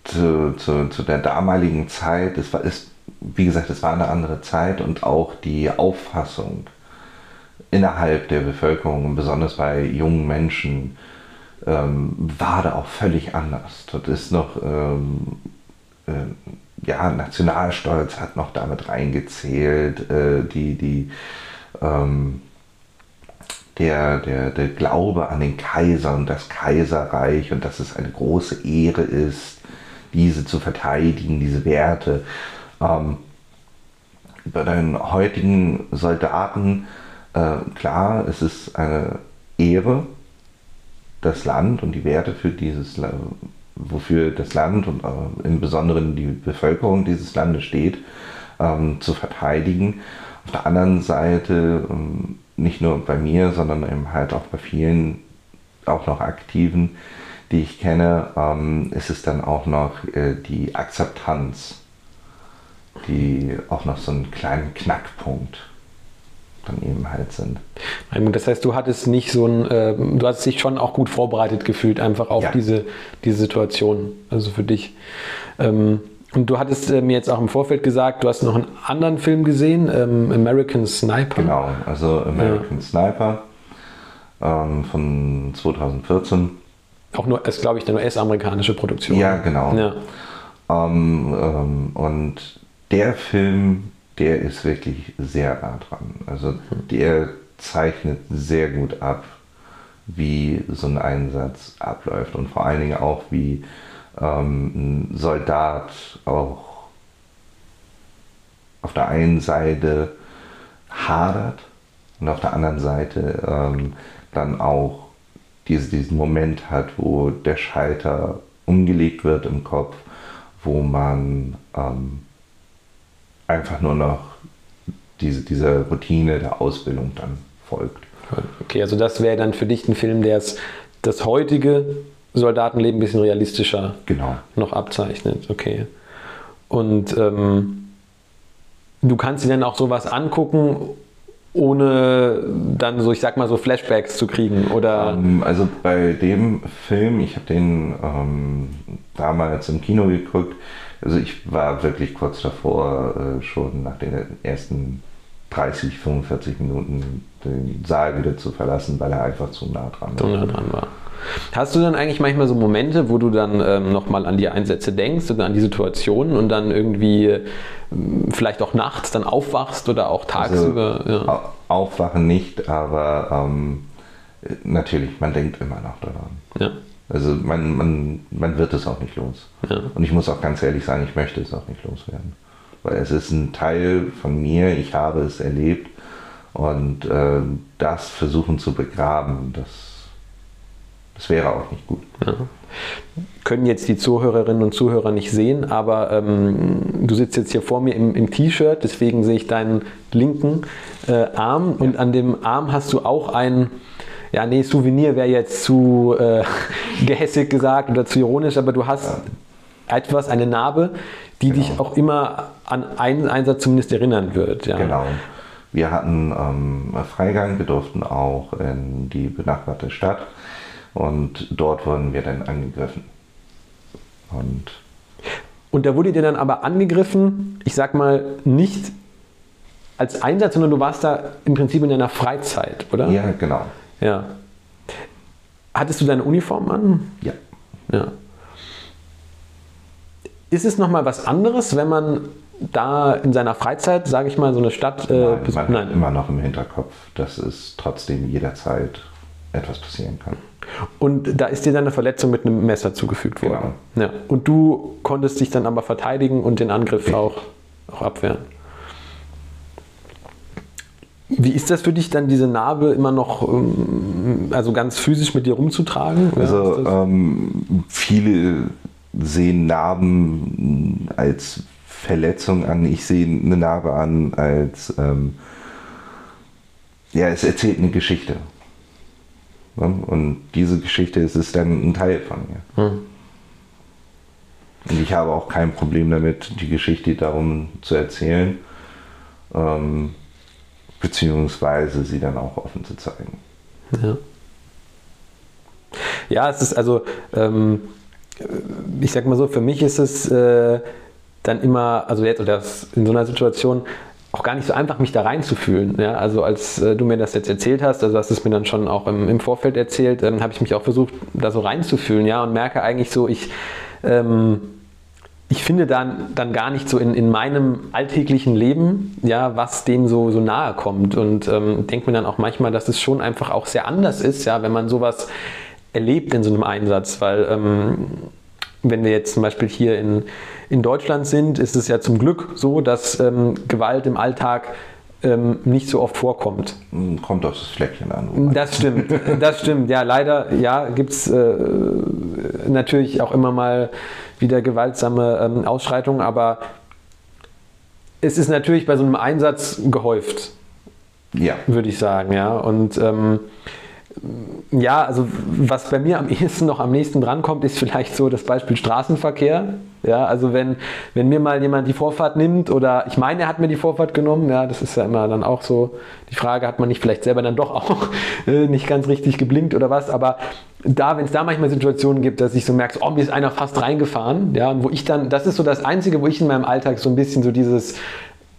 S2: zu, zu, zu, der damaligen Zeit, es war, ist, wie gesagt, es war eine andere Zeit und auch die Auffassung innerhalb der Bevölkerung, besonders bei jungen Menschen, ähm, war da auch völlig anders. Das ist noch, ähm, äh, ja, Nationalstolz hat noch damit reingezählt, äh, die, die, ähm, der, der, der Glaube an den Kaiser und das Kaiserreich und dass es eine große Ehre ist, diese zu verteidigen, diese Werte. Ähm, bei den heutigen Soldaten, äh, klar, es ist eine Ehre, das Land und die Werte für dieses wofür das Land und äh, im Besonderen die Bevölkerung dieses Landes steht, ähm, zu verteidigen. Auf der anderen Seite ähm, nicht nur bei mir, sondern eben halt auch bei vielen auch noch Aktiven, die ich kenne, ähm, ist es dann auch noch äh, die Akzeptanz, die auch noch so einen kleinen Knackpunkt dann eben halt sind.
S1: Das heißt, du hattest nicht so ein, äh, du hast dich schon auch gut vorbereitet gefühlt, einfach auf ja. diese, diese Situation, also für dich. Ähm, und du hattest äh, mir jetzt auch im Vorfeld gesagt, du hast noch einen anderen Film gesehen, ähm, American Sniper.
S2: Genau, also American ja. Sniper ähm, von 2014.
S1: Auch nur, ist glaube ich eine US-amerikanische Produktion.
S2: Ja, genau. Ja. Ähm, ähm, und der Film, der ist wirklich sehr nah dran. Also der zeichnet sehr gut ab, wie so ein Einsatz abläuft und vor allen Dingen auch, wie ähm, ein Soldat auch auf der einen Seite hadert und auf der anderen Seite ähm, dann auch diese, diesen Moment hat, wo der Schalter umgelegt wird im Kopf, wo man ähm, einfach nur noch diese, dieser Routine der Ausbildung dann folgt.
S1: Okay, also das wäre dann für dich ein Film, der das heutige Soldatenleben ein bisschen realistischer
S2: genau.
S1: noch abzeichnet. Okay. Und ähm, du kannst dir dann auch sowas angucken, ohne dann so, ich sag mal, so Flashbacks zu kriegen, oder?
S2: Ähm, also bei dem Film, ich habe den ähm, damals im Kino geguckt, also ich war wirklich kurz davor, äh, schon nach den ersten 30, 45 Minuten den Saal wieder zu verlassen, weil er einfach zu nah dran
S1: war. Zu nah dran war. Hast du dann eigentlich manchmal so Momente, wo du dann ähm, nochmal an die Einsätze denkst oder an die Situationen und dann irgendwie ähm, vielleicht auch nachts dann aufwachst oder auch tagsüber?
S2: Also, ja. Aufwachen nicht, aber ähm, natürlich, man denkt immer noch daran. Ja. Also man, man, man wird es auch nicht los. Ja. Und ich muss auch ganz ehrlich sagen, ich möchte es auch nicht loswerden. Weil es ist ein Teil von mir, ich habe es erlebt und äh, das versuchen zu begraben, das, das wäre auch nicht gut. Ja.
S1: Können jetzt die Zuhörerinnen und Zuhörer nicht sehen, aber ähm, du sitzt jetzt hier vor mir im, im T-Shirt, deswegen sehe ich deinen linken äh, Arm und an dem Arm hast du auch ein ja, nee, Souvenir wäre jetzt zu äh, gehässig gesagt oder zu ironisch, aber du hast ja. etwas, eine Narbe, die genau. dich auch immer an einen Einsatz zumindest erinnern wird.
S2: Ja. Genau. Wir hatten ähm, Freigang, wir durften auch in die benachbarte Stadt und dort wurden wir dann angegriffen. Und,
S1: und da wurde dir dann aber angegriffen, ich sag mal, nicht als Einsatz, sondern du warst da im Prinzip in deiner Freizeit, oder?
S2: Ja, genau.
S1: Ja. Hattest du deine Uniform an?
S2: Ja.
S1: Ja. Ist es nochmal was anderes, wenn man da in seiner Freizeit, sage ich mal, so eine Stadt.
S2: Äh, Nein, man Nein. immer noch im Hinterkopf, dass es trotzdem jederzeit etwas passieren kann.
S1: Und da ist dir dann eine Verletzung mit einem Messer zugefügt worden. Genau. Ja. Und du konntest dich dann aber verteidigen und den Angriff auch, auch abwehren. Wie ist das für dich dann, diese Narbe immer noch, ähm, also ganz physisch mit dir rumzutragen?
S2: Also ähm, viele sehen Narben als Verletzung an. Ich sehe eine Narbe an als, ähm, ja, es erzählt eine Geschichte. Und diese Geschichte ist, ist dann ein Teil von mir. Hm. Und ich habe auch kein Problem damit, die Geschichte darum zu erzählen. Ähm, beziehungsweise sie dann auch offen zu zeigen.
S1: Ja. Ja, es ist also, ähm, ich sag mal so, für mich ist es äh, dann immer, also jetzt oder in so einer Situation auch gar nicht so einfach, mich da reinzufühlen. Ja? Also als äh, du mir das jetzt erzählt hast, also hast du es mir dann schon auch im, im Vorfeld erzählt, dann habe ich mich auch versucht, da so reinzufühlen, ja, und merke eigentlich so, ich ähm, ich finde dann, dann gar nicht so in, in meinem alltäglichen Leben, ja, was dem so, so nahe kommt. Und ähm, denke mir dann auch manchmal, dass es schon einfach auch sehr anders ist, ja, wenn man sowas erlebt in so einem Einsatz. Weil ähm, wenn wir jetzt zum Beispiel hier in, in Deutschland sind, ist es ja zum Glück so, dass ähm, Gewalt im Alltag ähm, nicht so oft vorkommt.
S2: Hm, kommt auf das Fleckchen an.
S1: Das stimmt, das stimmt. Ja, leider ja, gibt es äh, natürlich auch immer mal wieder gewaltsame ähm, Ausschreitungen, aber es ist natürlich bei so einem Einsatz gehäuft. Ja. Würde ich sagen, ja. Und ähm, ja, also was bei mir am ehesten noch am nächsten drankommt, ist vielleicht so das Beispiel Straßenverkehr. Ja, also wenn, wenn mir mal jemand die Vorfahrt nimmt oder ich meine, er hat mir die Vorfahrt genommen, ja, das ist ja immer dann auch so die Frage, hat man nicht vielleicht selber dann doch auch äh, nicht ganz richtig geblinkt oder was, aber da, wenn es da manchmal Situationen gibt, dass ich so merke, oh, mir ist einer fast reingefahren, ja, und wo ich dann, das ist so das Einzige, wo ich in meinem Alltag so ein bisschen so dieses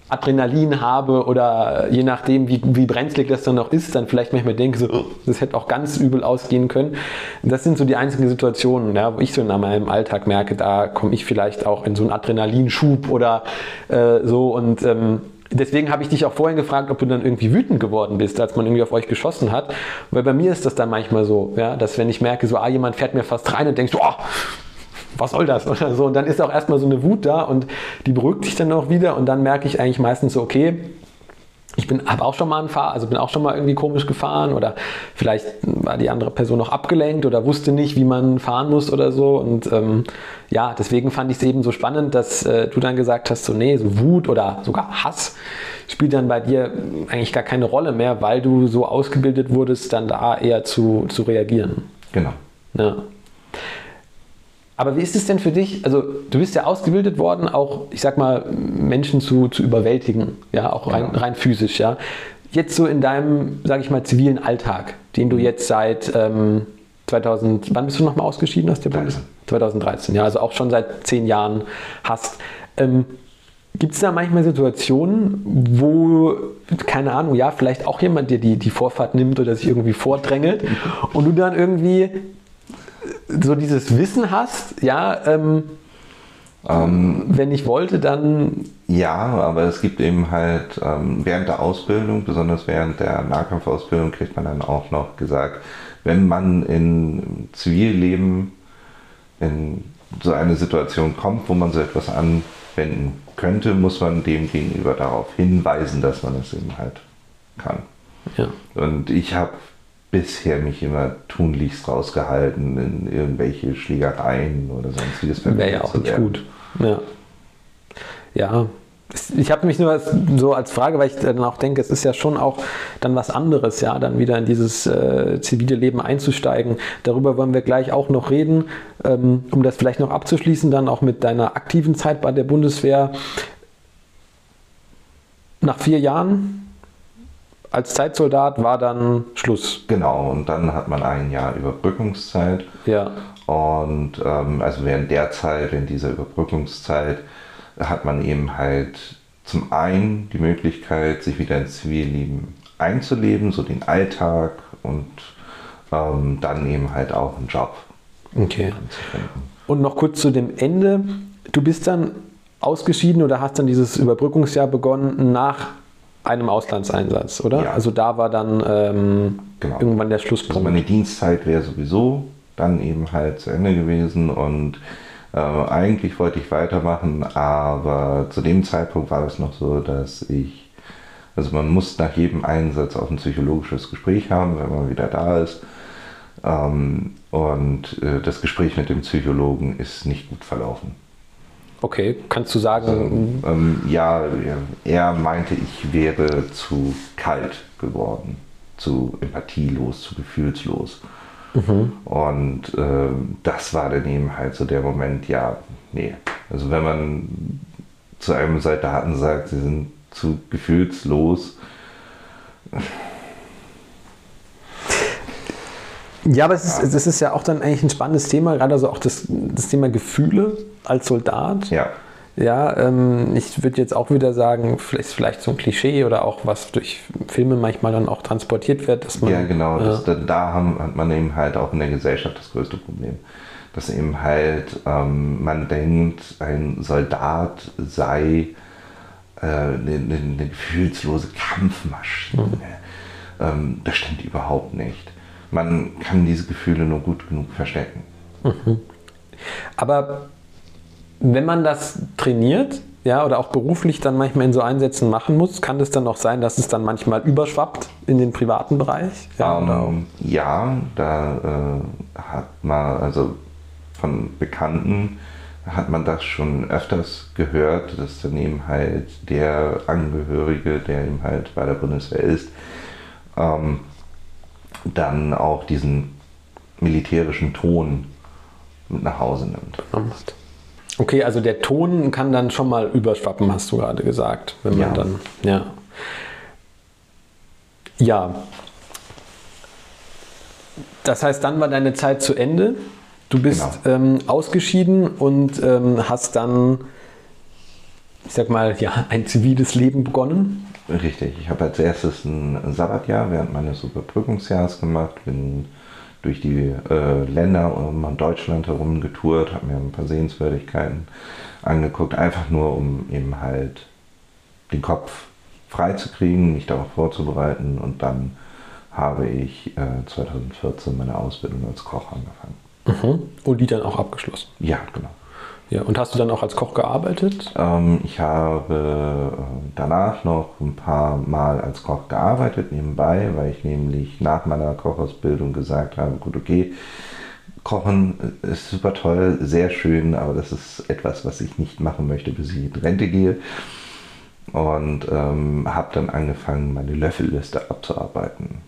S1: Adrenalin habe oder je nachdem, wie, wie brenzlig das dann noch ist, dann vielleicht manchmal denke, so, das hätte auch ganz übel ausgehen können. Das sind so die einzigen Situationen, ja, wo ich so in meinem Alltag merke, da komme ich vielleicht auch in so einen Adrenalinschub oder äh, so und ähm, Deswegen habe ich dich auch vorhin gefragt, ob du dann irgendwie wütend geworden bist, als man irgendwie auf euch geschossen hat. Weil bei mir ist das dann manchmal so, ja, dass wenn ich merke, so, ah, jemand fährt mir fast rein und denkst, oh, was soll das oder so. Und dann ist auch erstmal so eine Wut da und die beruhigt sich dann auch wieder und dann merke ich eigentlich meistens so, okay, ich bin habe auch schon mal ein Fahr, also bin auch schon mal irgendwie komisch gefahren oder vielleicht war die andere Person noch abgelenkt oder wusste nicht, wie man fahren muss oder so. Und ähm, ja, deswegen fand ich es eben so spannend, dass äh, du dann gesagt hast, so nee, so Wut oder sogar Hass spielt dann bei dir eigentlich gar keine Rolle mehr, weil du so ausgebildet wurdest, dann da eher zu, zu reagieren.
S2: Genau.
S1: Ja. Aber wie ist es denn für dich? Also, du bist ja ausgebildet worden, auch, ich sag mal, Menschen zu, zu überwältigen, ja, auch rein, ja. rein physisch, ja. Jetzt so in deinem, sag ich mal, zivilen Alltag, den du mhm. jetzt seit ähm, 2000, wann bist du nochmal ausgeschieden aus der Bundeswehr? 2013, ja, also auch schon seit zehn Jahren hast. Ähm, Gibt es da manchmal Situationen, wo, keine Ahnung, ja, vielleicht auch jemand dir die, die Vorfahrt nimmt oder sich irgendwie vordrängelt und du dann irgendwie so dieses Wissen hast, ja, ähm, ähm, wenn ich wollte, dann.
S2: Ja, aber es gibt eben halt ähm, während der Ausbildung, besonders während der Nahkampfausbildung, kriegt man dann auch noch gesagt, wenn man in Zivilleben in so eine Situation kommt, wo man so etwas anwenden könnte, muss man dem gegenüber darauf hinweisen, dass man es eben halt kann. Ja. Und ich habe bisher mich immer tunlichst rausgehalten in irgendwelche Schlägereien oder sonstiges.
S1: Wäre ja auch nicht gut. Ja. ja. Ich habe mich nur so als Frage, weil ich dann auch denke, es ist ja schon auch dann was anderes, ja, dann wieder in dieses äh, zivile Leben einzusteigen. Darüber wollen wir gleich auch noch reden, ähm, um das vielleicht noch abzuschließen, dann auch mit deiner aktiven Zeit bei der Bundeswehr. Nach vier Jahren als Zeitsoldat war dann Schluss.
S2: Genau, und dann hat man ein Jahr Überbrückungszeit.
S1: Ja.
S2: Und ähm, also während der Zeit, in dieser Überbrückungszeit, hat man eben halt zum einen die Möglichkeit, sich wieder ins Zivilleben einzuleben, so den Alltag und ähm, dann eben halt auch einen Job.
S1: Okay. Und noch kurz zu dem Ende. Du bist dann ausgeschieden oder hast dann dieses Überbrückungsjahr begonnen nach einem Auslandseinsatz, oder? Ja. Also da war dann ähm, genau. irgendwann der Schlusspunkt. Also
S2: meine Dienstzeit wäre sowieso dann eben halt zu Ende gewesen und äh, eigentlich wollte ich weitermachen, aber zu dem Zeitpunkt war es noch so, dass ich, also man muss nach jedem Einsatz auch ein psychologisches Gespräch haben, wenn man wieder da ist. Ähm, und äh, das Gespräch mit dem Psychologen ist nicht gut verlaufen.
S1: Okay, kannst du sagen?
S2: Also, ähm, ja, er meinte, ich wäre zu kalt geworden, zu empathielos, zu gefühlslos. Mhm. Und äh, das war dann eben halt so der Moment, ja, nee. Also wenn man zu einem Soldaten sagt, sie sind zu gefühlslos,
S1: Ja, aber es ist, es ist ja auch dann eigentlich ein spannendes Thema, gerade also auch das, das Thema Gefühle als Soldat.
S2: Ja.
S1: Ja, ähm, ich würde jetzt auch wieder sagen, vielleicht, vielleicht so ein Klischee oder auch was durch Filme manchmal dann auch transportiert wird, dass man.
S2: Ja, genau.
S1: Äh,
S2: Das, da haben, hat man eben halt auch in der Gesellschaft das größte Problem. Dass eben halt ähm, man denkt, ein Soldat sei äh, eine, eine, eine gefühlslose Kampfmaschine. Ähm, das stimmt überhaupt nicht. Man kann diese Gefühle nur gut genug verstecken.
S1: Aber wenn man das trainiert, ja, oder auch beruflich dann manchmal in so Einsätzen machen muss, kann es dann auch sein, dass es dann manchmal überschwappt in den privaten Bereich? Ja, oder?
S2: Ähm, ja, da äh, hat man, also von Bekannten hat man das schon öfters gehört, dass dann eben halt der Angehörige, der eben halt bei der Bundeswehr ist, ähm, dann auch diesen militärischen Ton mit nach Hause nimmt.
S1: Okay, also der Ton kann dann schon mal überschwappen, hast du gerade gesagt, wenn man
S2: Ja.
S1: dann, ja. Ja. Das heißt, dann war deine Zeit zu Ende. Du bist
S2: Genau.
S1: ähm, ausgeschieden und ähm, hast dann, ich sag mal, ja, ein ziviles Leben begonnen.
S2: Richtig, ich habe als erstes ein Sabbatjahr während meines Überbrückungsjahres gemacht, bin durch die äh, Länder um Deutschland herum getourt, habe mir ein paar Sehenswürdigkeiten angeguckt, einfach nur um eben halt den Kopf frei zu kriegen, mich darauf vorzubereiten und dann habe ich äh, 2014 meine Ausbildung als Koch angefangen.
S1: Und die dann auch abgeschlossen.
S2: Ja, genau.
S1: Ja, und hast du dann auch als Koch gearbeitet?
S2: Ähm, ich habe äh, danach noch ein paar Mal als Koch gearbeitet nebenbei, weil ich nämlich nach meiner Kochausbildung gesagt habe, gut, okay, Kochen ist super toll, sehr schön, aber das ist etwas, was ich nicht machen möchte, bis ich in Rente gehe. Und ähm, habe dann angefangen, meine Löffelliste abzuarbeiten.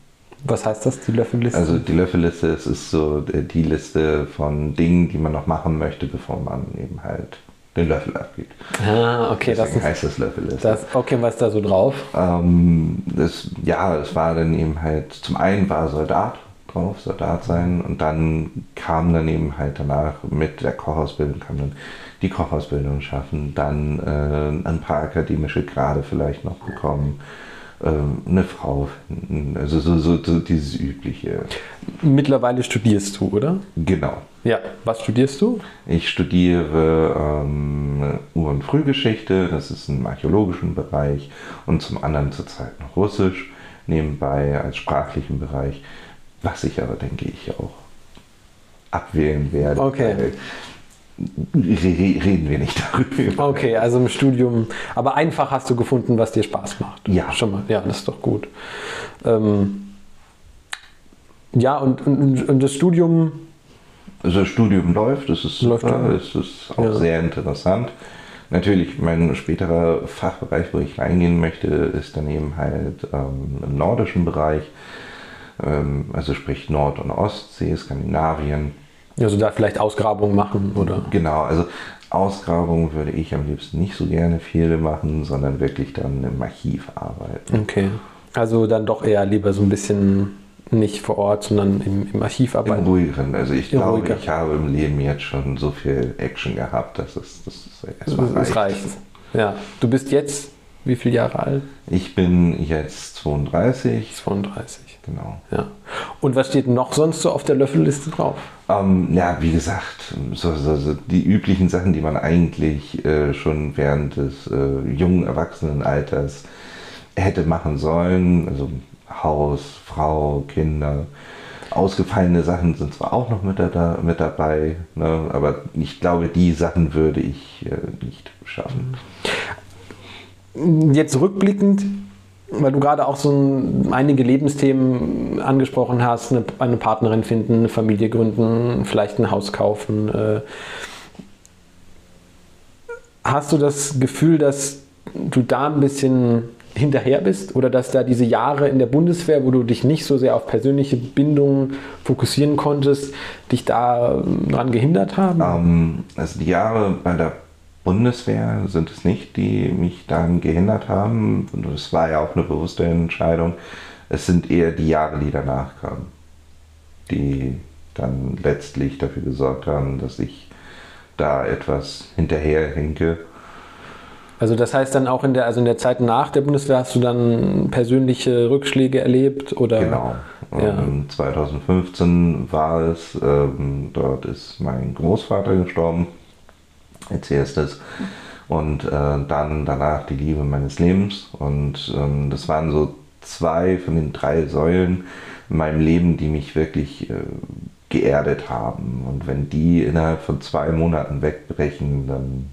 S1: Was heißt das, die Löffelliste?
S2: Also die Löffelliste, es ist so die Liste von Dingen, die man noch machen möchte, bevor man eben halt den Löffel abgibt.
S1: ah, okay, das
S2: Deswegen
S1: ist
S2: heißt das Löffelliste.
S1: das. Okay, was ist da so drauf?
S2: Ähm, das, ja, es war dann eben halt, zum einen war Soldat drauf, Soldat sein, und dann kam dann eben halt danach mit der Kochausbildung, kam dann die Kochausbildung schaffen, dann äh, ein paar akademische Grade vielleicht noch bekommen, ähm, eine Frau finden, also so, so, so dieses übliche.
S1: Mittlerweile studierst du, oder?
S2: Genau.
S1: Ja. Was studierst du?
S2: Ich studiere ähm, Ur- und Frühgeschichte, das ist im archäologischen Bereich und zum anderen zurzeit noch Russisch, nebenbei als sprachlichen Bereich, was ich aber, denke ich, auch abwählen werde.
S1: Okay.
S2: Reden wir nicht darüber.
S1: Okay, also im Studium. Aber einfach hast du gefunden, was dir Spaß macht.
S2: Ja.
S1: Schon mal. Ja, das ist doch gut. Ähm, ja, und, und, und das Studium.
S2: Also das Studium läuft, es ist
S1: Läuft
S2: super, es ist auch
S1: Ja.
S2: sehr interessant. Natürlich, mein späterer Fachbereich, wo ich reingehen möchte, ist dann eben halt ähm, im nordischen Bereich, ähm, also sprich Nord- und Ostsee, Skandinavien.
S1: Also da vielleicht Ausgrabungen machen oder.
S2: Genau, also Ausgrabungen würde ich am liebsten nicht so gerne viele machen, sondern wirklich dann im Archiv arbeiten.
S1: Okay. Also dann doch eher lieber so ein bisschen nicht vor Ort, sondern im, im Archiv
S2: Im
S1: arbeiten.
S2: ruhigeren, also ich
S1: Im
S2: glaube,
S1: ruhiger.
S2: ich habe im Leben jetzt schon so viel Action gehabt, dass es das erstmal
S1: Das reicht. Ja. Du bist jetzt wie viele Jahre alt?
S2: Ich bin jetzt 32,
S1: 32.
S2: genau.
S1: Ja. Und was steht noch sonst so auf der Löffelliste drauf?
S2: Ähm, ja, wie gesagt, so, so, so die üblichen Sachen, die man eigentlich äh, schon während des äh, jungen Erwachsenenalters hätte machen sollen. Also Haus, Frau, Kinder. Ausgefallene Sachen sind zwar auch noch mit, da, mit dabei, ne, aber ich glaube, die Sachen würde ich äh, nicht schaffen.
S1: Jetzt rückblickend, weil du gerade auch so ein, einige Lebensthemen angesprochen hast, eine, eine Partnerin finden, eine Familie gründen, vielleicht ein Haus kaufen. Äh, hast du das Gefühl, dass du da ein bisschen hinterher bist oder dass da diese Jahre in der Bundeswehr, wo du dich nicht so sehr auf persönliche Bindungen fokussieren konntest, dich da daran gehindert haben?
S2: Ähm, also die Jahre bei der Bundeswehr sind es nicht, die mich daran gehindert haben. Und es war ja auch eine bewusste Entscheidung. Es sind eher die Jahre, die danach kamen. die dann letztlich dafür gesorgt haben, dass ich da etwas hinterherhinke.
S1: Also das heißt dann auch in der, also in der Zeit nach der Bundeswehr hast du dann persönliche Rückschläge erlebt oder?
S2: Genau. Ja. 2015 war es, ähm, dort ist mein Großvater gestorben als erstes und äh, dann danach die Liebe meines Lebens und ähm, das waren so zwei von den drei Säulen in meinem Leben, die mich wirklich äh, geerdet haben. Und wenn die innerhalb von zwei Monaten wegbrechen, dann.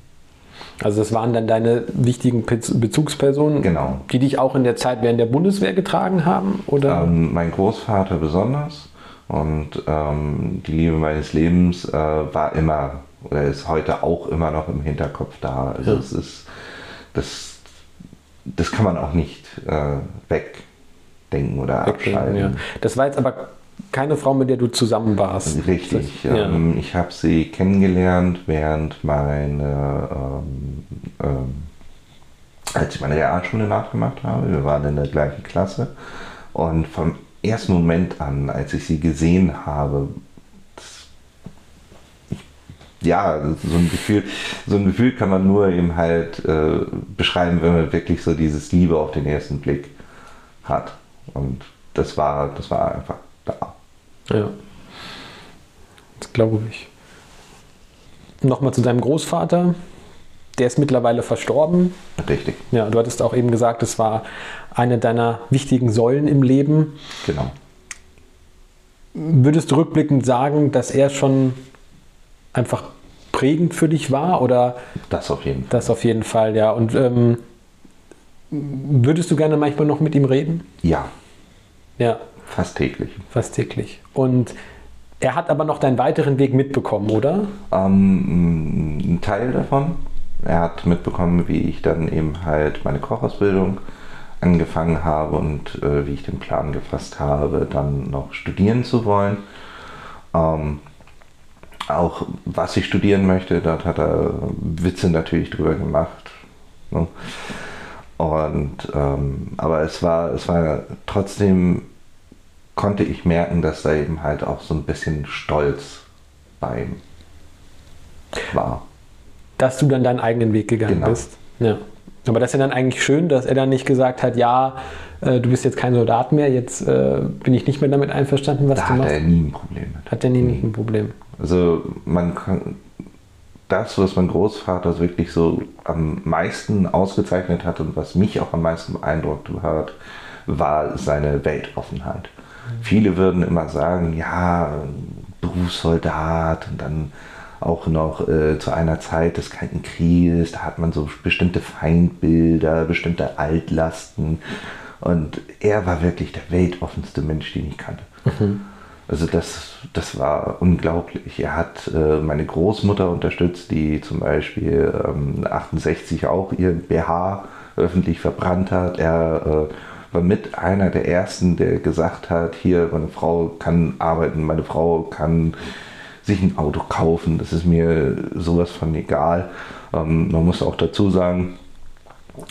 S1: Also das waren dann deine wichtigen Bezugspersonen,
S2: genau.
S1: die dich auch in der Zeit während der Bundeswehr getragen haben? Oder?
S2: Ähm, mein Großvater besonders. Und ähm, die Liebe meines Lebens äh, war immer oder ist heute auch immer noch im Hinterkopf da. Also ja. es ist, das, das kann man auch nicht äh, wegdenken oder Wegdenken, abschalten.
S1: Ja. Das war jetzt aber keine Frau, mit der du zusammen warst.
S2: Richtig. Das, ja. ähm, ich habe sie kennengelernt während meine, ähm, ähm, als ich meine Realschule nachgemacht habe. Wir waren in der gleichen Klasse. Und vom ersten Moment an, als ich sie gesehen habe, ja, so ein Gefühl, so ein Gefühl kann man nur eben halt äh, beschreiben, wenn man wirklich so dieses Liebe auf den ersten Blick hat. Und das war, das war einfach da.
S1: Ja. Das glaube ich. Nochmal zu deinem Großvater. Der ist mittlerweile verstorben.
S2: Richtig.
S1: Ja, du hattest auch eben gesagt, es war eine deiner wichtigen Säulen im Leben.
S2: Genau.
S1: Würdest du rückblickend sagen, dass er schon einfach prägend für dich war? Oder
S2: das auf jeden Fall.
S1: Das auf jeden Fall, ja. Und ähm, würdest du gerne manchmal noch mit ihm reden?
S2: Ja.
S1: Ja.
S2: Fast täglich.
S1: Fast täglich. Und er hat aber noch deinen weiteren Weg mitbekommen, oder?
S2: Ähm, ein Teil davon. Er hat mitbekommen, wie ich dann eben halt meine Kochausbildung angefangen habe und äh, wie ich den Plan gefasst habe, dann noch studieren zu wollen. Ähm, auch was ich studieren möchte, dort hat er Witze natürlich drüber gemacht. Ne? Und ähm, aber es war, es war trotzdem konnte ich merken, dass da eben halt auch so ein bisschen Stolz bei ihm war.
S1: Dass du dann deinen eigenen Weg gegangen genau. bist. Ja. Aber das ist ja dann eigentlich schön, dass er dann nicht gesagt hat, ja, äh, du bist jetzt kein Soldat mehr, jetzt äh, bin ich nicht mehr damit einverstanden, was
S2: da
S1: du machst.
S2: Hat er nie ein Problem
S1: mit. Hat er nie, nie. ein Problem.
S2: Also man kann, das, was mein Großvater wirklich so am meisten ausgezeichnet hat und was mich auch am meisten beeindruckt hat, war seine Weltoffenheit. Viele würden immer sagen, ja, Berufssoldat und dann auch noch äh, zu einer Zeit des Kalten Krieges, da hat man so bestimmte Feindbilder, bestimmte Altlasten. Und er war wirklich der weltoffenste Mensch, den ich kannte. Mhm. Also das, das war unglaublich. Er hat äh, meine Großmutter unterstützt, die zum Beispiel ähm, 68 auch ihr BH öffentlich verbrannt hat. Er äh, war mit einer der ersten, der gesagt hat, hier, meine Frau kann arbeiten, meine Frau kann sich ein Auto kaufen, das ist mir sowas von egal. Ähm, man muss auch dazu sagen,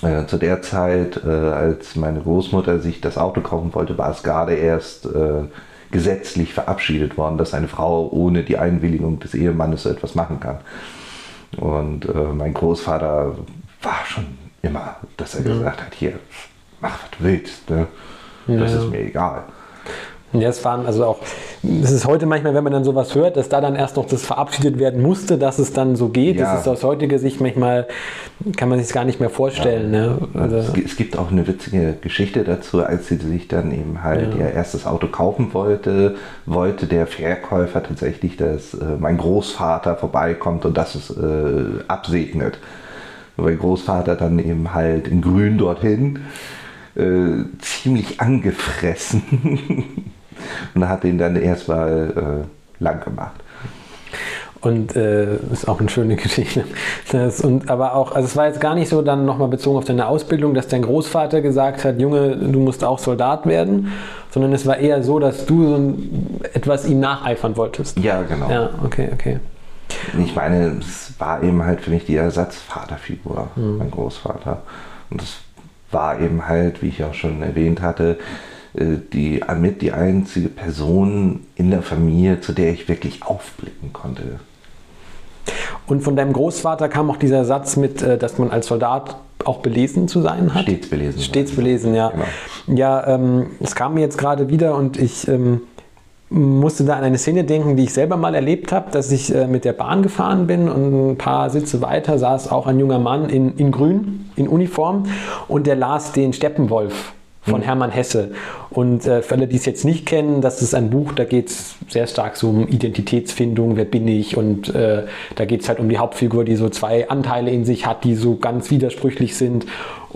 S2: äh, zu der Zeit, äh, als meine Großmutter sich das Auto kaufen wollte, war es gerade erst äh, gesetzlich verabschiedet worden, dass eine Frau ohne die Einwilligung des Ehemannes so etwas machen kann. Und äh, mein Großvater war schon immer, dass er gesagt hat, hier, mach was du willst. Ne? Das ja. ist mir egal.
S1: Ja, es waren also auch, es ist heute manchmal, wenn man dann sowas hört, dass da dann erst noch das verabschiedet werden musste, dass es dann so geht. Ja. Das ist aus heutiger Sicht manchmal, kann man sich gar nicht mehr vorstellen. Ja. Ne?
S2: Also es gibt auch eine witzige Geschichte dazu, als sie sich dann eben halt ja. ihr erstes Auto kaufen wollte, wollte der Verkäufer tatsächlich, dass äh, mein Großvater vorbeikommt und das es äh, absegnet. Mein Großvater dann eben halt in Grün dorthin. Äh, ziemlich angefressen und hat ihn dann erstmal äh, lang gemacht.
S1: Und äh, ist auch eine schöne Geschichte. Das, und, aber auch, also es war jetzt gar nicht so dann nochmal bezogen auf deine Ausbildung, dass dein Großvater gesagt hat, Junge, du musst auch Soldat werden, sondern es war eher so, dass du so ein, etwas ihm nacheifern wolltest.
S2: Ja, genau.
S1: Ja, okay, okay.
S2: Ich meine, es war eben halt für mich die Ersatzvaterfigur, mhm. mein Großvater. Und das war eben halt, wie ich auch schon erwähnt hatte, die, mit die einzige Person in der Familie, zu der ich wirklich aufblicken konnte.
S1: Und von deinem Großvater kam auch dieser Satz mit, äh, dass man als Soldat auch belesen zu sein hat?
S2: Stets belesen.
S1: Stets belesen, ja. Genau. Ja, ähm, es kam mir jetzt gerade wieder und ich ähm, musste da an eine Szene denken, die ich selber mal erlebt habe, dass ich äh, mit der Bahn gefahren bin und ein paar Sitze weiter saß auch ein junger Mann in, in Grün, in Uniform und der las den Steppenwolf von mhm. Hermann Hesse. Und äh, für alle, die es jetzt nicht kennen, das ist ein Buch, da geht es sehr stark so um Identitätsfindung, wer bin ich? Und äh, da geht es halt um die Hauptfigur, die so zwei Anteile in sich hat, die so ganz widersprüchlich sind.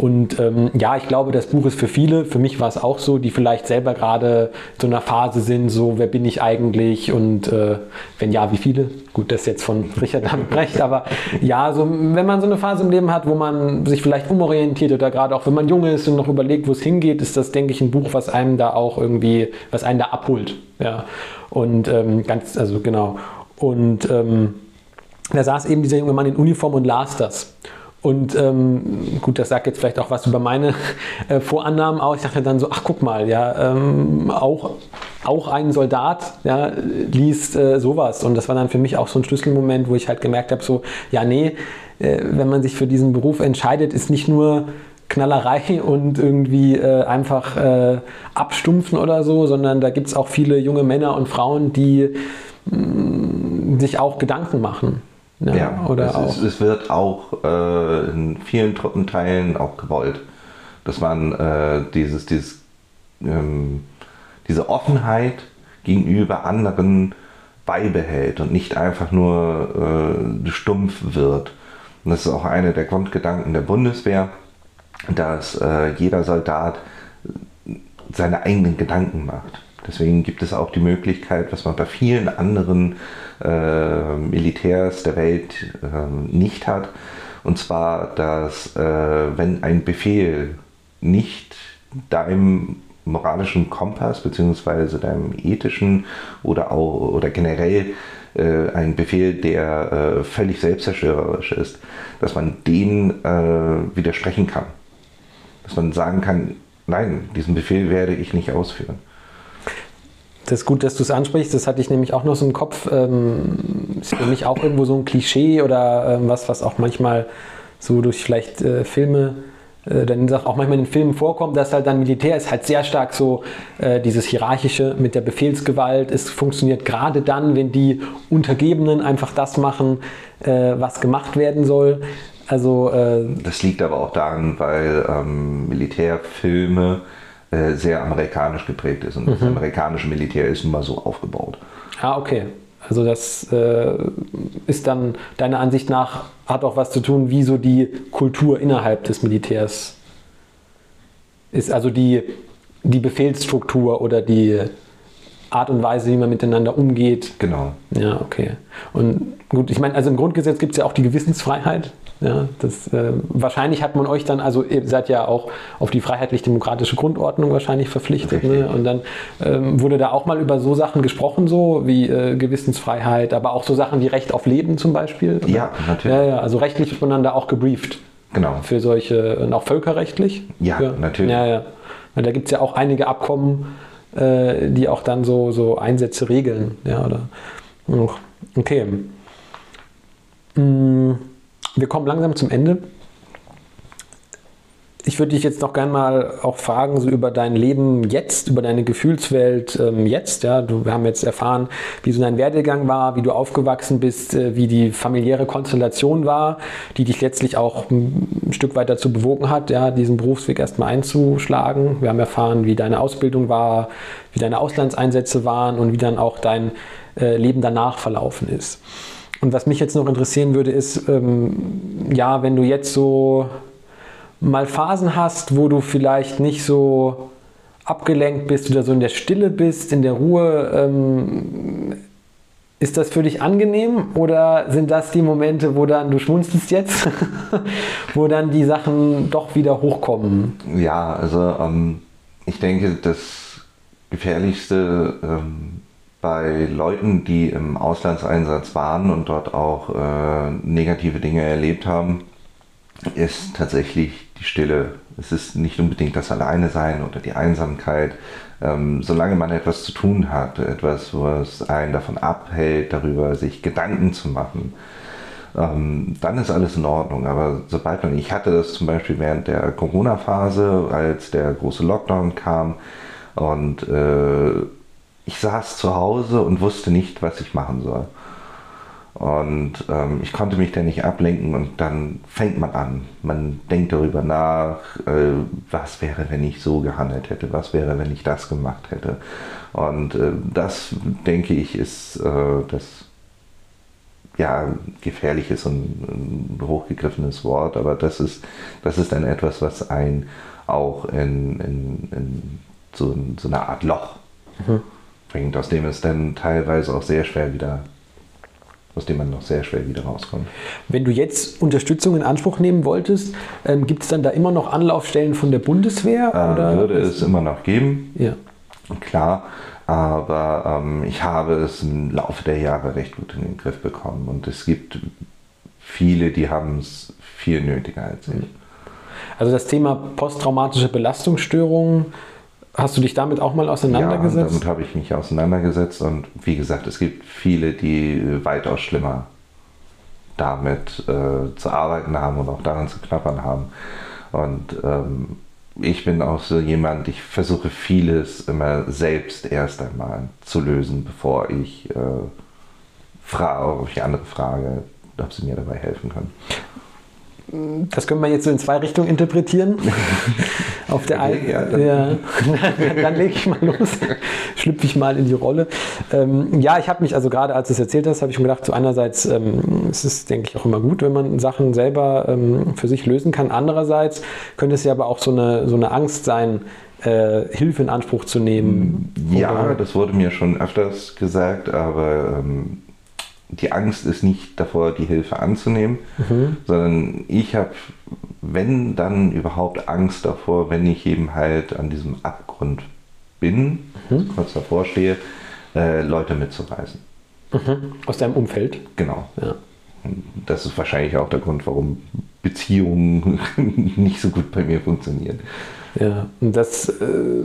S1: Und ähm, ja, ich glaube, das Buch ist für viele, für mich war es auch so, die vielleicht selber gerade so in einer Phase sind, so wer bin ich eigentlich und äh, wenn ja, wie viele? Gut, das ist jetzt von Richard Brecht, aber ja, so wenn man so eine Phase im Leben hat, wo man sich vielleicht umorientiert oder gerade auch wenn man jung ist und noch überlegt, wo es hingeht, ist das, denke ich, ein Buch, was einem da auch irgendwie, was einen da abholt. Ja. Und ähm, ganz, also genau. Und ähm, da saß eben dieser junge Mann in Uniform und las das. Und ähm, gut, das sagt jetzt vielleicht auch was über meine äh, Vorannahmen aus. Ich dachte dann so, ach guck mal, ja, ähm, auch, auch ein Soldat ja, liest äh, sowas. Und das war dann für mich auch so ein Schlüsselmoment, wo ich halt gemerkt habe, so, ja, nee, äh, wenn man sich für diesen Beruf entscheidet, ist nicht nur Knallerei und irgendwie äh, einfach äh, abstumpfen oder so, sondern da gibt es auch viele junge Männer und Frauen, die mh, mm, sich auch Gedanken machen.
S2: Ja, ja oder es, auch. Ist, es wird auch äh, in vielen Truppenteilen auch gewollt, dass man äh, dieses, dieses, ähm, diese Offenheit gegenüber anderen beibehält und nicht einfach nur äh, stumpf wird. Und das ist auch einer der Grundgedanken der Bundeswehr, dass äh, jeder Soldat seine eigenen Gedanken macht. Deswegen gibt es auch die Möglichkeit, was man bei vielen anderen äh, Militärs der Welt äh, nicht hat. Und zwar, dass äh, wenn ein Befehl nicht deinem moralischen Kompass bzw. deinem ethischen oder auch oder generell äh, ein Befehl, der äh, völlig selbstzerstörerisch ist, dass man den äh, widersprechen kann. Dass man sagen kann, nein, diesen Befehl werde ich nicht ausführen.
S1: Das ist gut, dass du es ansprichst. Das hatte ich nämlich auch noch so im Kopf. Ähm, ist für mich auch irgendwo so ein Klischee oder ähm, was, was auch manchmal so durch vielleicht äh, Filme äh, dann auch manchmal in den Filmen vorkommt, dass halt dann Militär ist halt sehr stark so äh, dieses hierarchische mit der Befehlsgewalt. Es funktioniert gerade dann, wenn die Untergebenen einfach das machen, äh, was gemacht werden soll. Also
S2: äh, das liegt aber auch daran, weil ähm, Militärfilme äh, sehr amerikanisch geprägt ist. Und mhm. das amerikanische Militär ist nun mal so aufgebaut.
S1: Ah, okay. Also das äh, ist dann deiner Ansicht nach, hat auch was zu tun, wie so die Kultur innerhalb des Militärs ist. Also die, die Befehlsstruktur oder die Art und Weise, wie man miteinander umgeht.
S2: Genau.
S1: Ja, okay. Und gut, ich meine, also im Grundgesetz gibt es ja auch die Gewissensfreiheit. Ja, das, äh, wahrscheinlich hat man euch dann, also ihr seid ja auch auf die freiheitlich-demokratische Grundordnung wahrscheinlich verpflichtet. Ne? Und dann ähm, wurde da auch mal über so Sachen gesprochen, so wie äh, Gewissensfreiheit, aber auch so Sachen wie Recht auf Leben zum Beispiel.
S2: Oder? Ja, natürlich. Ja,
S1: ja, also rechtlich wird man dann da auch gebrieft.
S2: Genau.
S1: Für solche, und auch völkerrechtlich.
S2: Ja, für, natürlich.
S1: Ja, ja. Weil da gibt es ja auch einige Abkommen, äh, die auch dann so, so Einsätze regeln. Ja, oder? Okay. Hm wir kommen langsam zum Ende. Ich würde dich jetzt noch gerne mal auch fragen, so über dein Leben jetzt, über deine Gefühlswelt ähm, jetzt. Ja, du, wir haben jetzt erfahren, wie so dein Werdegang war, wie du aufgewachsen bist, äh, wie die familiäre Konstellation war, die dich letztlich auch ein Stück weit dazu bewogen hat, ja, diesen Berufsweg erstmal einzuschlagen. Wir haben erfahren, wie deine Ausbildung war, wie deine Auslandseinsätze waren und wie dann auch dein äh, Leben danach verlaufen ist. Und was mich jetzt noch interessieren würde, ist, ähm, ja, wenn du jetzt so mal Phasen hast, wo du vielleicht nicht so abgelenkt bist oder so in der Stille bist, in der Ruhe, ähm, ist das für dich angenehm oder sind das die Momente, wo dann, du schmunzelst jetzt, wo dann die Sachen doch wieder hochkommen?
S2: Ja, also ähm, ich denke, das Gefährlichste ähm, bei Leuten, die im Auslandseinsatz waren und dort auch äh, negative Dinge erlebt haben, ist tatsächlich die Stille. Es ist nicht unbedingt das Alleine-Sein oder die Einsamkeit. Ähm, solange man etwas zu tun hat, etwas, was einen davon abhält, darüber sich Gedanken zu machen, ähm, dann ist alles in Ordnung. Aber sobald man, ich hatte das zum Beispiel während der Corona-Phase, als der große Lockdown kam und äh, ich saß zu Hause und wusste nicht, was ich machen soll. Und ähm, ich konnte mich da nicht ablenken und dann fängt man an. Man denkt darüber nach, äh, was wäre, wenn ich so gehandelt hätte, was wäre, wenn ich das gemacht hätte. Und äh, das, denke ich, ist äh, das ja, gefährlich ist ein, ein, hochgegriffenes Wort, aber das ist, das ist dann etwas, was einen auch in, in, in so, so, eine Art Loch mhm. Bringt, aus dem es dann teilweise auch sehr schwer wieder aus dem man noch sehr schwer wieder rauskommt.
S1: Wenn du jetzt Unterstützung in Anspruch nehmen wolltest, ähm, gibt es dann da immer noch Anlaufstellen von der Bundeswehr?
S2: Äh, oder? Würde es immer noch geben.
S1: Ja.
S2: Klar, aber ähm, ich habe es im Laufe der Jahre recht gut in den Griff bekommen und es gibt viele, die haben es viel nötiger als ich.
S1: Also das Thema posttraumatische Belastungsstörungen, hast du dich damit auch mal auseinandergesetzt? Ja,
S2: damit habe ich mich auseinandergesetzt und wie gesagt, es gibt viele, die weitaus schlimmer damit äh, zu arbeiten haben und auch daran zu knappern haben. Und ähm, ich bin auch so jemand, ich versuche vieles immer selbst erst einmal zu lösen, bevor ich äh, frage, ob ich andere frage, ob sie mir dabei helfen können.
S1: Das können wir jetzt so in zwei Richtungen interpretieren. Auf der einen, ja, dann, ja, dann lege ich mal los, schlüpfe ich mal in die Rolle. Ähm, ja, ich habe mich, also gerade als du es erzählt hast, habe ich mir gedacht, so einerseits ähm, es ist denke ich, auch immer gut, wenn man Sachen selber ähm, für sich lösen kann. Andererseits könnte es ja aber auch so eine, so eine Angst sein, äh, Hilfe in Anspruch zu nehmen.
S2: Ja, oder? das wurde mir schon öfters gesagt, aber ähm, die Angst ist nicht davor, die Hilfe anzunehmen, mhm. sondern ich habe, wenn dann überhaupt Angst davor, wenn ich eben halt an diesem Abgrund bin, mhm. kurz davor stehe, äh, Leute mitzureisen.
S1: Mhm. Aus deinem Umfeld?
S2: Genau. Ja. Das ist wahrscheinlich auch der Grund, warum Beziehungen nicht so gut bei mir funktionieren.
S1: Ja, und das äh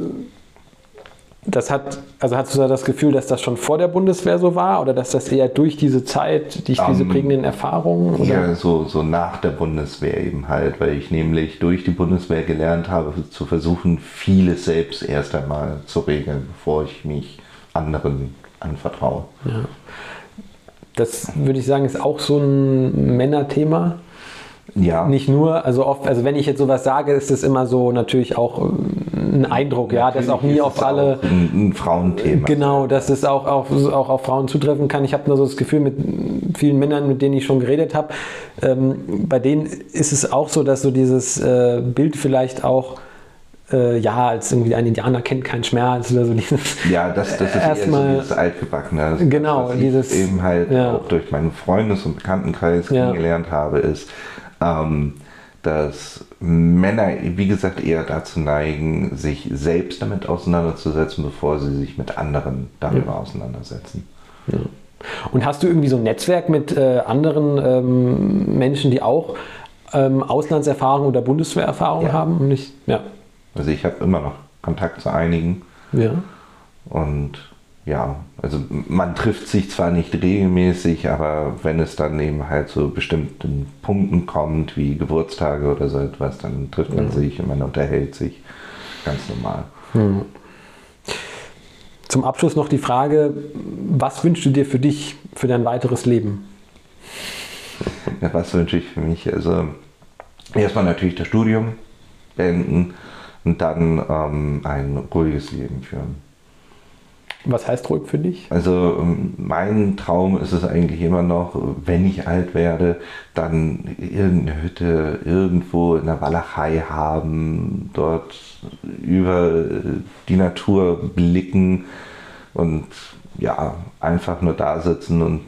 S1: das hat, also hast du da das Gefühl, dass das schon vor der Bundeswehr so war oder dass das eher durch diese Zeit, durch diese um, ähm, prägenden Erfahrungen? Oder?
S2: Ja, so, so nach der Bundeswehr eben halt, weil ich nämlich durch die Bundeswehr gelernt habe, zu versuchen, vieles selbst erst einmal zu regeln, bevor ich mich anderen anvertraue.
S1: Ja. Das würde ich sagen, ist auch so ein Männerthema. Ja. Nicht nur, also oft, also wenn ich jetzt sowas sage, ist es immer so natürlich auch ein Eindruck, ja, dass auch nie auf alle.
S2: Ein, ein, Frauenthema.
S1: Genau, dass es auch, auch, auch auf Frauen zutreffen kann. Ich habe nur so das Gefühl, mit vielen Männern, mit denen ich schon geredet habe, ähm, bei denen ist es auch so, dass so dieses äh, Bild vielleicht auch äh, ja, als irgendwie ein Indianer kennt keinen Schmerz oder so dieses.
S2: Ja, das, das ist erstmal so dieses altgebackene. Das,
S1: genau,
S2: was
S1: dieses
S2: ich eben halt ja. auch durch meinen Freundes- und Bekanntenkreis ja. kennengelernt habe, ist, ähm, dass Männer, wie gesagt, eher dazu neigen, sich selbst damit auseinanderzusetzen, bevor sie sich mit anderen darüber ja. auseinandersetzen.
S1: Ja. Und hast du irgendwie so ein Netzwerk mit äh, anderen ähm, Menschen, die auch ähm, Auslandserfahrung oder Bundeswehrerfahrung
S2: ja.
S1: haben? Ich,
S2: ja. Also ich habe immer noch Kontakt zu einigen.
S1: Ja.
S2: Und ja, also man trifft sich zwar nicht regelmäßig, aber wenn es dann eben halt zu bestimmten Punkten kommt, wie Geburtstage oder so etwas, dann trifft man mhm. sich und man unterhält sich ganz normal. Mhm.
S1: Zum Abschluss noch die Frage, was wünschst du dir für dich, für dein weiteres Leben?
S2: Ja, was wünsche ich für mich? Also erstmal natürlich das Studium beenden und dann ähm, ein ruhiges Leben führen.
S1: Was heißt ruhig für dich?
S2: Also ähm, mein Traum ist es eigentlich immer noch, wenn ich alt werde, dann irgendeine Hütte irgendwo in der Walachei haben, dort über die Natur blicken und ja, einfach nur da sitzen und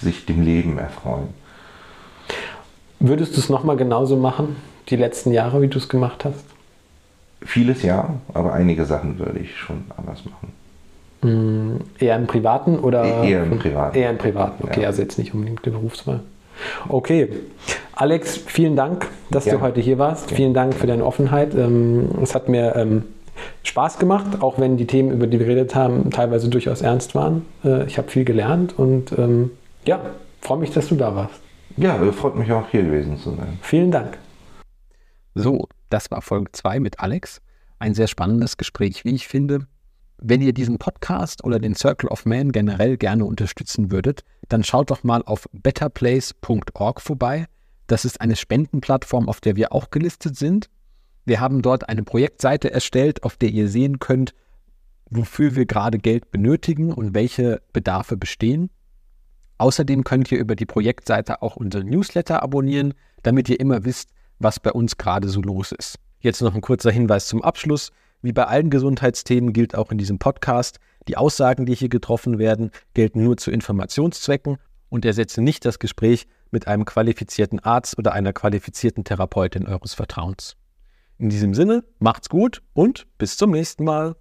S2: sich dem Leben erfreuen.
S1: Würdest du es nochmal genauso machen, die letzten Jahre, wie du es gemacht hast?
S2: Vieles ja, aber einige Sachen würde ich schon anders machen.
S1: Hm, eher im Privaten oder?
S2: E-, eher im Privaten.
S1: Eher im Privaten, okay, ja. also jetzt nicht unbedingt der Berufswahl. Okay. Alex, vielen Dank, dass ja. du heute hier warst. Ja. Vielen Dank für deine Offenheit. Ähm, es hat mir ähm, Spaß gemacht, auch wenn die Themen, über die wir geredet haben, teilweise durchaus ernst waren. Äh, ich habe viel gelernt und ähm, ja, freue mich, dass du da warst.
S2: Ja, freut mich auch hier gewesen zu sein.
S1: Vielen Dank. So, das war Folge 2 mit Alex. Ein sehr spannendes Gespräch, wie ich finde. Wenn ihr diesen Podcast oder den Circle of Man generell gerne unterstützen würdet, dann schaut doch mal auf betterplace.org vorbei. Das ist eine Spendenplattform, auf der wir auch gelistet sind. Wir haben dort eine Projektseite erstellt, auf der ihr sehen könnt, wofür wir gerade Geld benötigen und welche Bedarfe bestehen. Außerdem könnt ihr über die Projektseite auch unseren Newsletter abonnieren, damit ihr immer wisst, was bei uns gerade so los ist. Jetzt noch ein kurzer Hinweis zum Abschluss. Wie bei allen Gesundheitsthemen gilt auch in diesem Podcast, die Aussagen, die hier getroffen werden, gelten nur zu Informationszwecken und ersetzen nicht das Gespräch mit einem qualifizierten Arzt oder einer qualifizierten Therapeutin eures Vertrauens. In diesem Sinne, macht's gut und bis zum nächsten Mal.